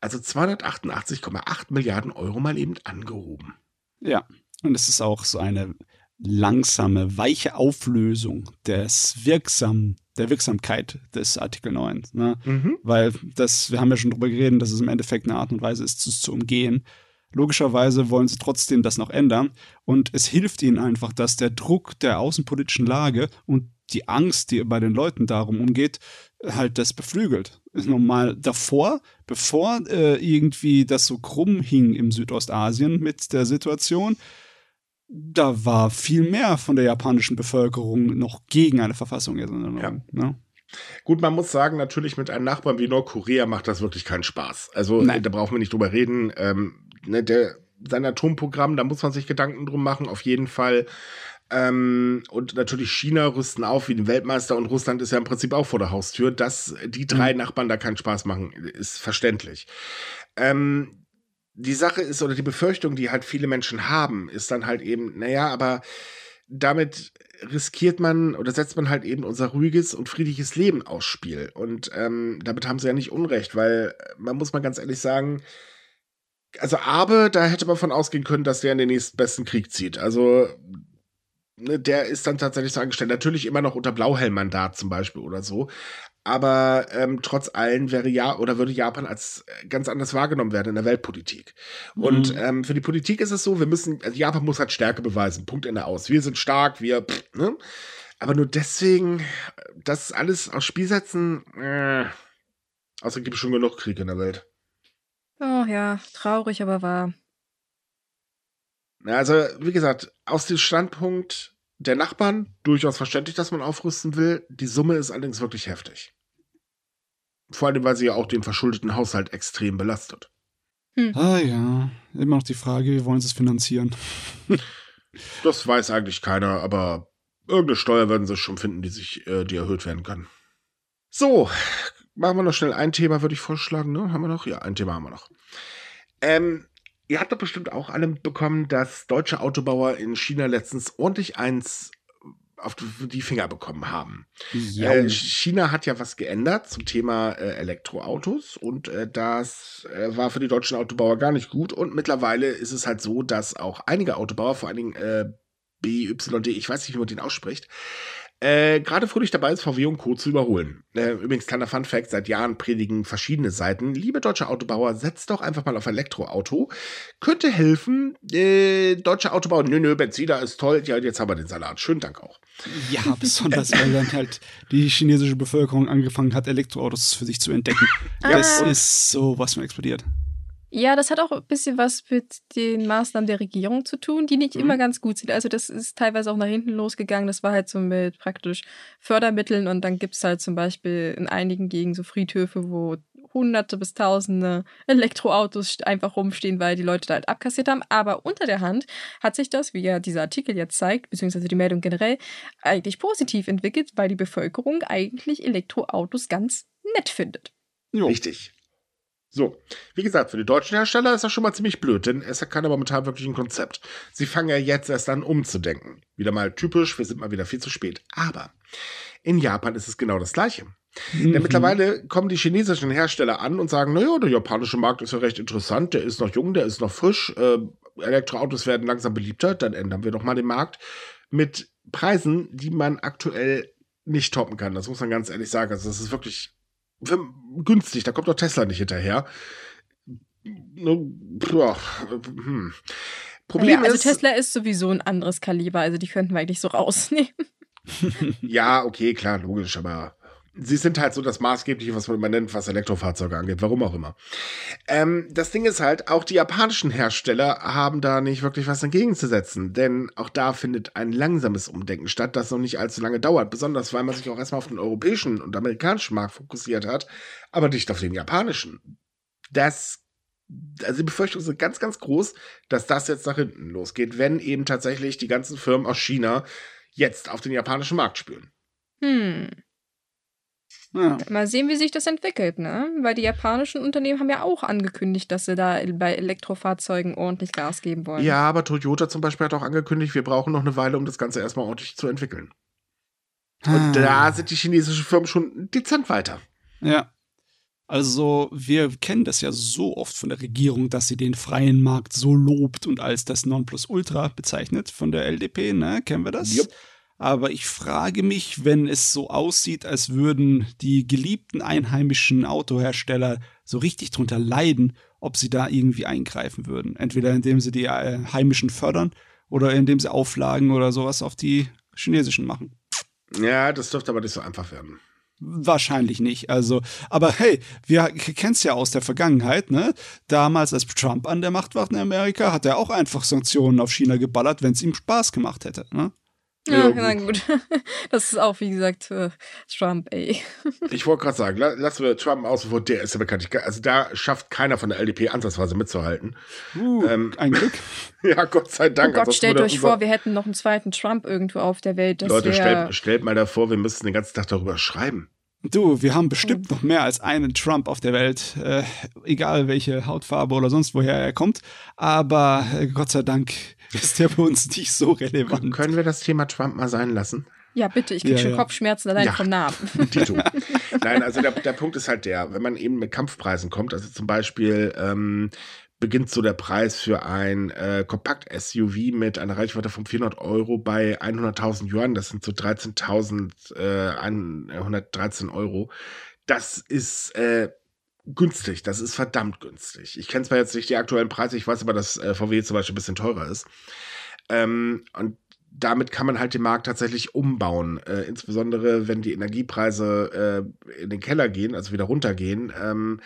[SPEAKER 2] also 288,8 Milliarden Euro mal eben angehoben.
[SPEAKER 3] Ja, und es ist auch so eine langsame, weiche Auflösung des wirksamen, der Wirksamkeit des Artikel 9. Ne? Mhm. Weil das, wir haben ja schon drüber geredet, dass es im Endeffekt eine Art und Weise ist, es zu umgehen. Logischerweise wollen sie trotzdem das noch ändern. Und es hilft ihnen einfach, dass der Druck der außenpolitischen Lage und die Angst, die bei den Leuten darum umgeht, halt das beflügelt. Normal davor, bevor äh, irgendwie das so krumm hing im Südostasien mit der Situation, da war viel mehr von der japanischen Bevölkerung noch gegen eine Verfassung. Ja. Ne?
[SPEAKER 2] Gut, man muss sagen, natürlich mit einem Nachbarn wie Nordkorea macht das wirklich keinen Spaß. Also Nein. da brauchen wir nicht drüber reden. Ähm, ne, der, sein Atomprogramm, da muss man sich Gedanken drum machen, auf jeden Fall. Ähm, und natürlich China rüsten auf wie den Weltmeister und Russland ist ja im Prinzip auch vor der Haustür. Dass die drei mhm. Nachbarn da keinen Spaß machen, ist verständlich. Ähm, die Sache ist, oder die Befürchtung, die halt viele Menschen haben, ist dann halt eben, naja, aber damit riskiert man oder setzt man halt eben unser ruhiges und friedliches Leben aufs Spiel. Und ähm, damit haben sie ja nicht Unrecht, weil man muss mal ganz ehrlich sagen, also Abe, da hätte man von ausgehen können, dass der in den nächsten besten Krieg zieht. Also ne, der ist dann tatsächlich so angestellt. Natürlich immer noch unter Blauhelm-Mandat zum Beispiel oder so aber ähm, trotz allem wäre ja oder würde Japan als äh, ganz anders wahrgenommen werden in der Weltpolitik. Mhm. Und ähm, für die Politik ist es so, wir müssen, also Japan muss halt Stärke beweisen. Punkt Ende aus. Wir sind stark, wir, pff, ne? Aber nur deswegen, das alles aufs Spiel setzen, äh, außer gibt es schon genug Krieg in der Welt.
[SPEAKER 1] Oh ja, traurig, aber wahr.
[SPEAKER 2] Also, wie gesagt, aus dem Standpunkt der Nachbarn durchaus verständlich, dass man aufrüsten will. Die Summe ist allerdings wirklich heftig. Vor allem, weil sie ja auch den verschuldeten Haushalt extrem belastet.
[SPEAKER 3] Hm. Ah ja, immer noch die Frage, wie wollen sie es finanzieren?
[SPEAKER 2] das weiß eigentlich keiner, aber irgendeine Steuer werden sie schon finden, die sich, äh, die erhöht werden kann. So, machen wir noch schnell ein Thema, würde ich vorschlagen, ne? Haben wir noch? Ja, ein Thema haben wir noch. Ähm, Ihr habt doch bestimmt auch alle mitbekommen, dass deutsche Autobauer in China letztens ordentlich eins auf die Finger bekommen haben. Äh, China hat ja was geändert zum Thema äh, Elektroautos und äh, das äh, war für die deutschen Autobauer gar nicht gut. Und mittlerweile ist es halt so, dass auch einige Autobauer, vor allen Dingen äh, BYD, ich weiß nicht, wie man den ausspricht, äh, gerade fröhlich dabei ist, VW und Co. zu überholen. Äh, übrigens, kleiner Fun Fact, seit Jahren predigen verschiedene Seiten, liebe deutsche Autobauer, setzt doch einfach mal auf Elektroauto. Könnte helfen, äh, deutsche Autobauer, nö, nö, Benziner ist toll, ja, jetzt haben wir den Salat. Schönen Dank auch.
[SPEAKER 3] Ja, besonders, weil dann halt die chinesische Bevölkerung angefangen hat, Elektroautos für sich zu entdecken. Das ist so was von explodiert.
[SPEAKER 1] Ja, das hat auch ein bisschen was mit den Maßnahmen der Regierung zu tun, die nicht
[SPEAKER 2] Mhm.
[SPEAKER 1] immer ganz gut sind. Also das ist teilweise auch nach hinten losgegangen. Das war halt so mit praktisch Fördermitteln und dann gibt es halt zum Beispiel in einigen Gegenden so Friedhöfe, wo hunderte bis tausende Elektroautos einfach rumstehen, weil die Leute da halt abkassiert haben. Aber unter der Hand hat sich das, wie ja dieser Artikel jetzt zeigt, beziehungsweise die Meldung generell, eigentlich positiv entwickelt, weil die Bevölkerung eigentlich Elektroautos ganz nett findet.
[SPEAKER 3] Jo.
[SPEAKER 2] Richtig. So, wie gesagt, für die deutschen Hersteller ist das schon mal ziemlich blöd, denn es hat keiner momentan wirklich ein Konzept. Sie fangen ja jetzt erst an umzudenken. Wieder mal typisch, wir sind mal wieder viel zu spät. Aber in Japan ist es genau das Gleiche.
[SPEAKER 3] Mhm.
[SPEAKER 2] Denn mittlerweile kommen die chinesischen Hersteller an und sagen, naja, der japanische Markt ist ja recht interessant, der ist noch jung, der ist noch frisch, äh, Elektroautos werden langsam beliebter, dann ändern wir doch mal den Markt mit Preisen, die man aktuell nicht toppen kann. Das muss man ganz ehrlich sagen. Also das ist wirklich günstig, da kommt doch Tesla nicht hinterher. Ne, hm. Problem
[SPEAKER 1] ja, also
[SPEAKER 2] ist,
[SPEAKER 1] Tesla ist sowieso ein anderes Kaliber, also die könnten wir eigentlich so rausnehmen.
[SPEAKER 2] ja, okay, klar, logisch, aber sie sind halt so das Maßgebliche, was man immer nennt, was Elektrofahrzeuge angeht, warum auch immer. Ähm, das Ding ist halt, auch die japanischen Hersteller haben da nicht wirklich was entgegenzusetzen, denn auch da findet ein langsames Umdenken statt, das noch nicht allzu lange dauert, besonders weil man sich auch erstmal auf den europäischen und amerikanischen Markt fokussiert hat, aber nicht auf den japanischen. Das also die Befürchtungen sind ganz, ganz groß, dass das jetzt nach hinten losgeht, wenn eben tatsächlich die ganzen Firmen aus China jetzt auf den japanischen Markt spüren.
[SPEAKER 1] Hm.
[SPEAKER 3] Ja.
[SPEAKER 1] Mal sehen, wie sich das entwickelt, ne? Weil die japanischen Unternehmen haben ja auch angekündigt, dass sie da bei Elektrofahrzeugen ordentlich Gas geben wollen.
[SPEAKER 2] Ja, aber Toyota zum Beispiel hat auch angekündigt, wir brauchen noch eine Weile, um das Ganze erstmal ordentlich zu entwickeln. Und
[SPEAKER 3] Ah.
[SPEAKER 2] da sind die chinesischen Firmen schon dezent weiter.
[SPEAKER 3] Ja. Also, wir kennen das ja so oft von der Regierung, dass sie den freien Markt so lobt und als das Nonplusultra bezeichnet von der LDP, ne? Kennen wir das?
[SPEAKER 2] Jupp.
[SPEAKER 3] Aber ich frage mich, wenn es so aussieht, als würden die geliebten einheimischen Autohersteller so richtig drunter leiden, ob sie da irgendwie eingreifen würden. Entweder indem sie die äh, heimischen fördern oder indem sie Auflagen oder sowas auf die chinesischen machen.
[SPEAKER 2] Ja, das dürfte aber nicht so einfach werden.
[SPEAKER 3] Wahrscheinlich nicht. Also, aber hey, wir kennen es ja aus der Vergangenheit, ne? Damals, als Trump an der Macht war in Amerika, hat er auch einfach Sanktionen auf China geballert, wenn es ihm Spaß gemacht hätte. Ne?
[SPEAKER 1] Ja,
[SPEAKER 2] Ja,
[SPEAKER 1] na gut. Das ist auch, wie gesagt, äh, Trump, ey.
[SPEAKER 2] Ich wollte gerade sagen, la- lassen wir Trump aus, bevor der ist ja bekannt. Also da schafft keiner von der LDP ansatzweise mitzuhalten.
[SPEAKER 3] Uh,
[SPEAKER 2] Ähm,
[SPEAKER 3] ein Glück.
[SPEAKER 2] Ja, Gott sei
[SPEAKER 1] Oh
[SPEAKER 2] Dank.
[SPEAKER 1] Gott,
[SPEAKER 2] ansonsten
[SPEAKER 1] stellt euch vor, wir hätten noch einen zweiten Trump irgendwo auf der Welt. Das
[SPEAKER 2] Leute, stellt, stellt mal davor, wir müssten den ganzen Tag darüber schreiben.
[SPEAKER 3] Du, wir haben bestimmt noch mehr als einen Trump auf der Welt, äh, egal welche Hautfarbe oder sonst woher er kommt. Aber äh, Gott sei Dank ist der bei uns nicht so relevant.
[SPEAKER 2] Können wir das Thema Trump mal sein lassen?
[SPEAKER 1] Ja, bitte, ich krieg
[SPEAKER 3] Ja,
[SPEAKER 1] schon
[SPEAKER 3] ja.
[SPEAKER 1] Kopfschmerzen allein
[SPEAKER 2] Ja.
[SPEAKER 1] vom Namen.
[SPEAKER 2] Tito. Nein, also der, der Punkt ist halt der, wenn man eben mit Kampfpreisen kommt, also zum Beispiel ähm, beginnt so der Preis für ein äh, Kompakt-SUV mit einer Reichweite von 400 Euro bei 100.000 Yuan, das sind so 13.113 äh, 113 Euro. Das ist äh, günstig, das ist verdammt günstig. Ich kenne zwar jetzt nicht die aktuellen Preise, ich weiß aber, dass äh, VW zum Beispiel ein bisschen teurer ist. Ähm, und damit kann man halt den Markt tatsächlich umbauen. Äh, insbesondere wenn die Energiepreise äh, in den Keller gehen, also wieder runtergehen. Ähm,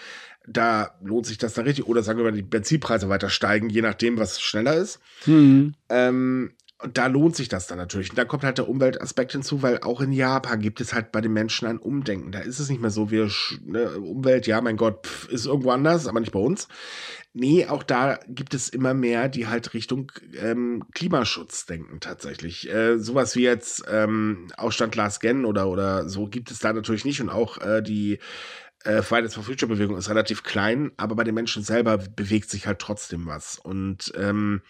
[SPEAKER 2] da lohnt sich das dann richtig. Oder sagen wir mal, die Benzinpreise weiter steigen, je nachdem, was schneller ist.
[SPEAKER 3] Hm.
[SPEAKER 2] Ähm, und da lohnt sich das dann natürlich. Und da kommt halt der Umweltaspekt hinzu, weil auch in Japan gibt es halt bei den Menschen ein Umdenken. Da ist es nicht mehr so, sch- ne, Umwelt, ja, mein Gott, pf, ist irgendwo anders, aber nicht bei uns. Nee, auch da gibt es immer mehr, die halt Richtung ähm, Klimaschutz denken tatsächlich. Äh, sowas wie jetzt ähm, Aufstand Last Gen oder, oder so gibt es da natürlich nicht. Und auch äh, die äh, Fridays for Future Bewegung ist relativ klein, aber bei den Menschen selber bewegt sich halt trotzdem was. Und ähm,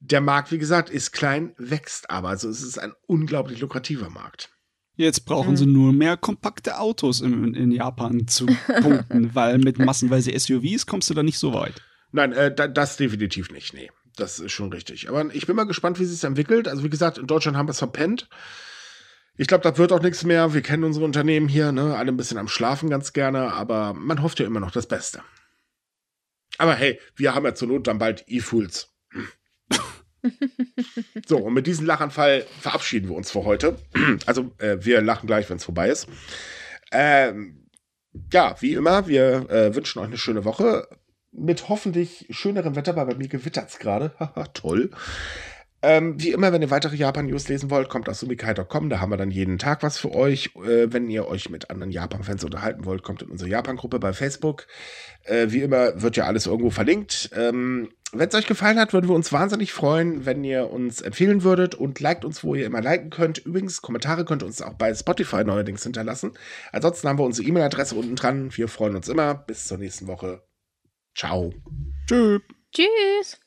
[SPEAKER 2] der Markt, wie gesagt, ist klein, wächst aber. Also es ist ein unglaublich lukrativer Markt.
[SPEAKER 3] Jetzt brauchen
[SPEAKER 1] Mhm.
[SPEAKER 3] sie nur mehr kompakte Autos in, in Japan zu punkten, weil mit massenweise SUVs kommst du da nicht so weit.
[SPEAKER 2] Nein, äh, da, das definitiv nicht. Nee, das ist schon richtig. Aber ich bin mal gespannt, wie sich es entwickelt. Also wie gesagt, in Deutschland haben wir es verpennt. Ich glaube, das wird auch nichts mehr. Wir kennen unsere Unternehmen hier, ne? Alle ein bisschen am Schlafen ganz gerne, aber man hofft ja immer noch das Beste. Aber hey, wir haben ja zur Not dann bald E-Fools. So, und mit diesem Lachanfall verabschieden wir uns für heute. Also, äh, wir lachen gleich, wenn es vorbei ist. Ähm, ja, wie immer, wir äh, wünschen euch eine schöne Woche. Mit hoffentlich schönerem Wetter, weil bei mir gewittert es gerade. Haha, toll. Ähm, wie immer, wenn ihr weitere Japan-News lesen wollt, kommt aus sumikai.com. Da haben wir dann jeden Tag was für euch. Äh, wenn ihr euch mit anderen Japan-Fans unterhalten wollt, kommt in unsere Japan-Gruppe bei Facebook. Äh, wie immer wird ja alles irgendwo verlinkt. Ähm, wenn es euch gefallen hat, würden wir uns wahnsinnig freuen, wenn ihr uns empfehlen würdet und liked uns, wo ihr immer liken könnt. Übrigens, Kommentare könnt ihr uns auch bei Spotify neuerdings hinterlassen. Ansonsten haben wir unsere E-Mail-Adresse unten dran. Wir freuen uns immer. Bis zur nächsten Woche. Ciao.
[SPEAKER 3] Tschüss.
[SPEAKER 1] Tschüss.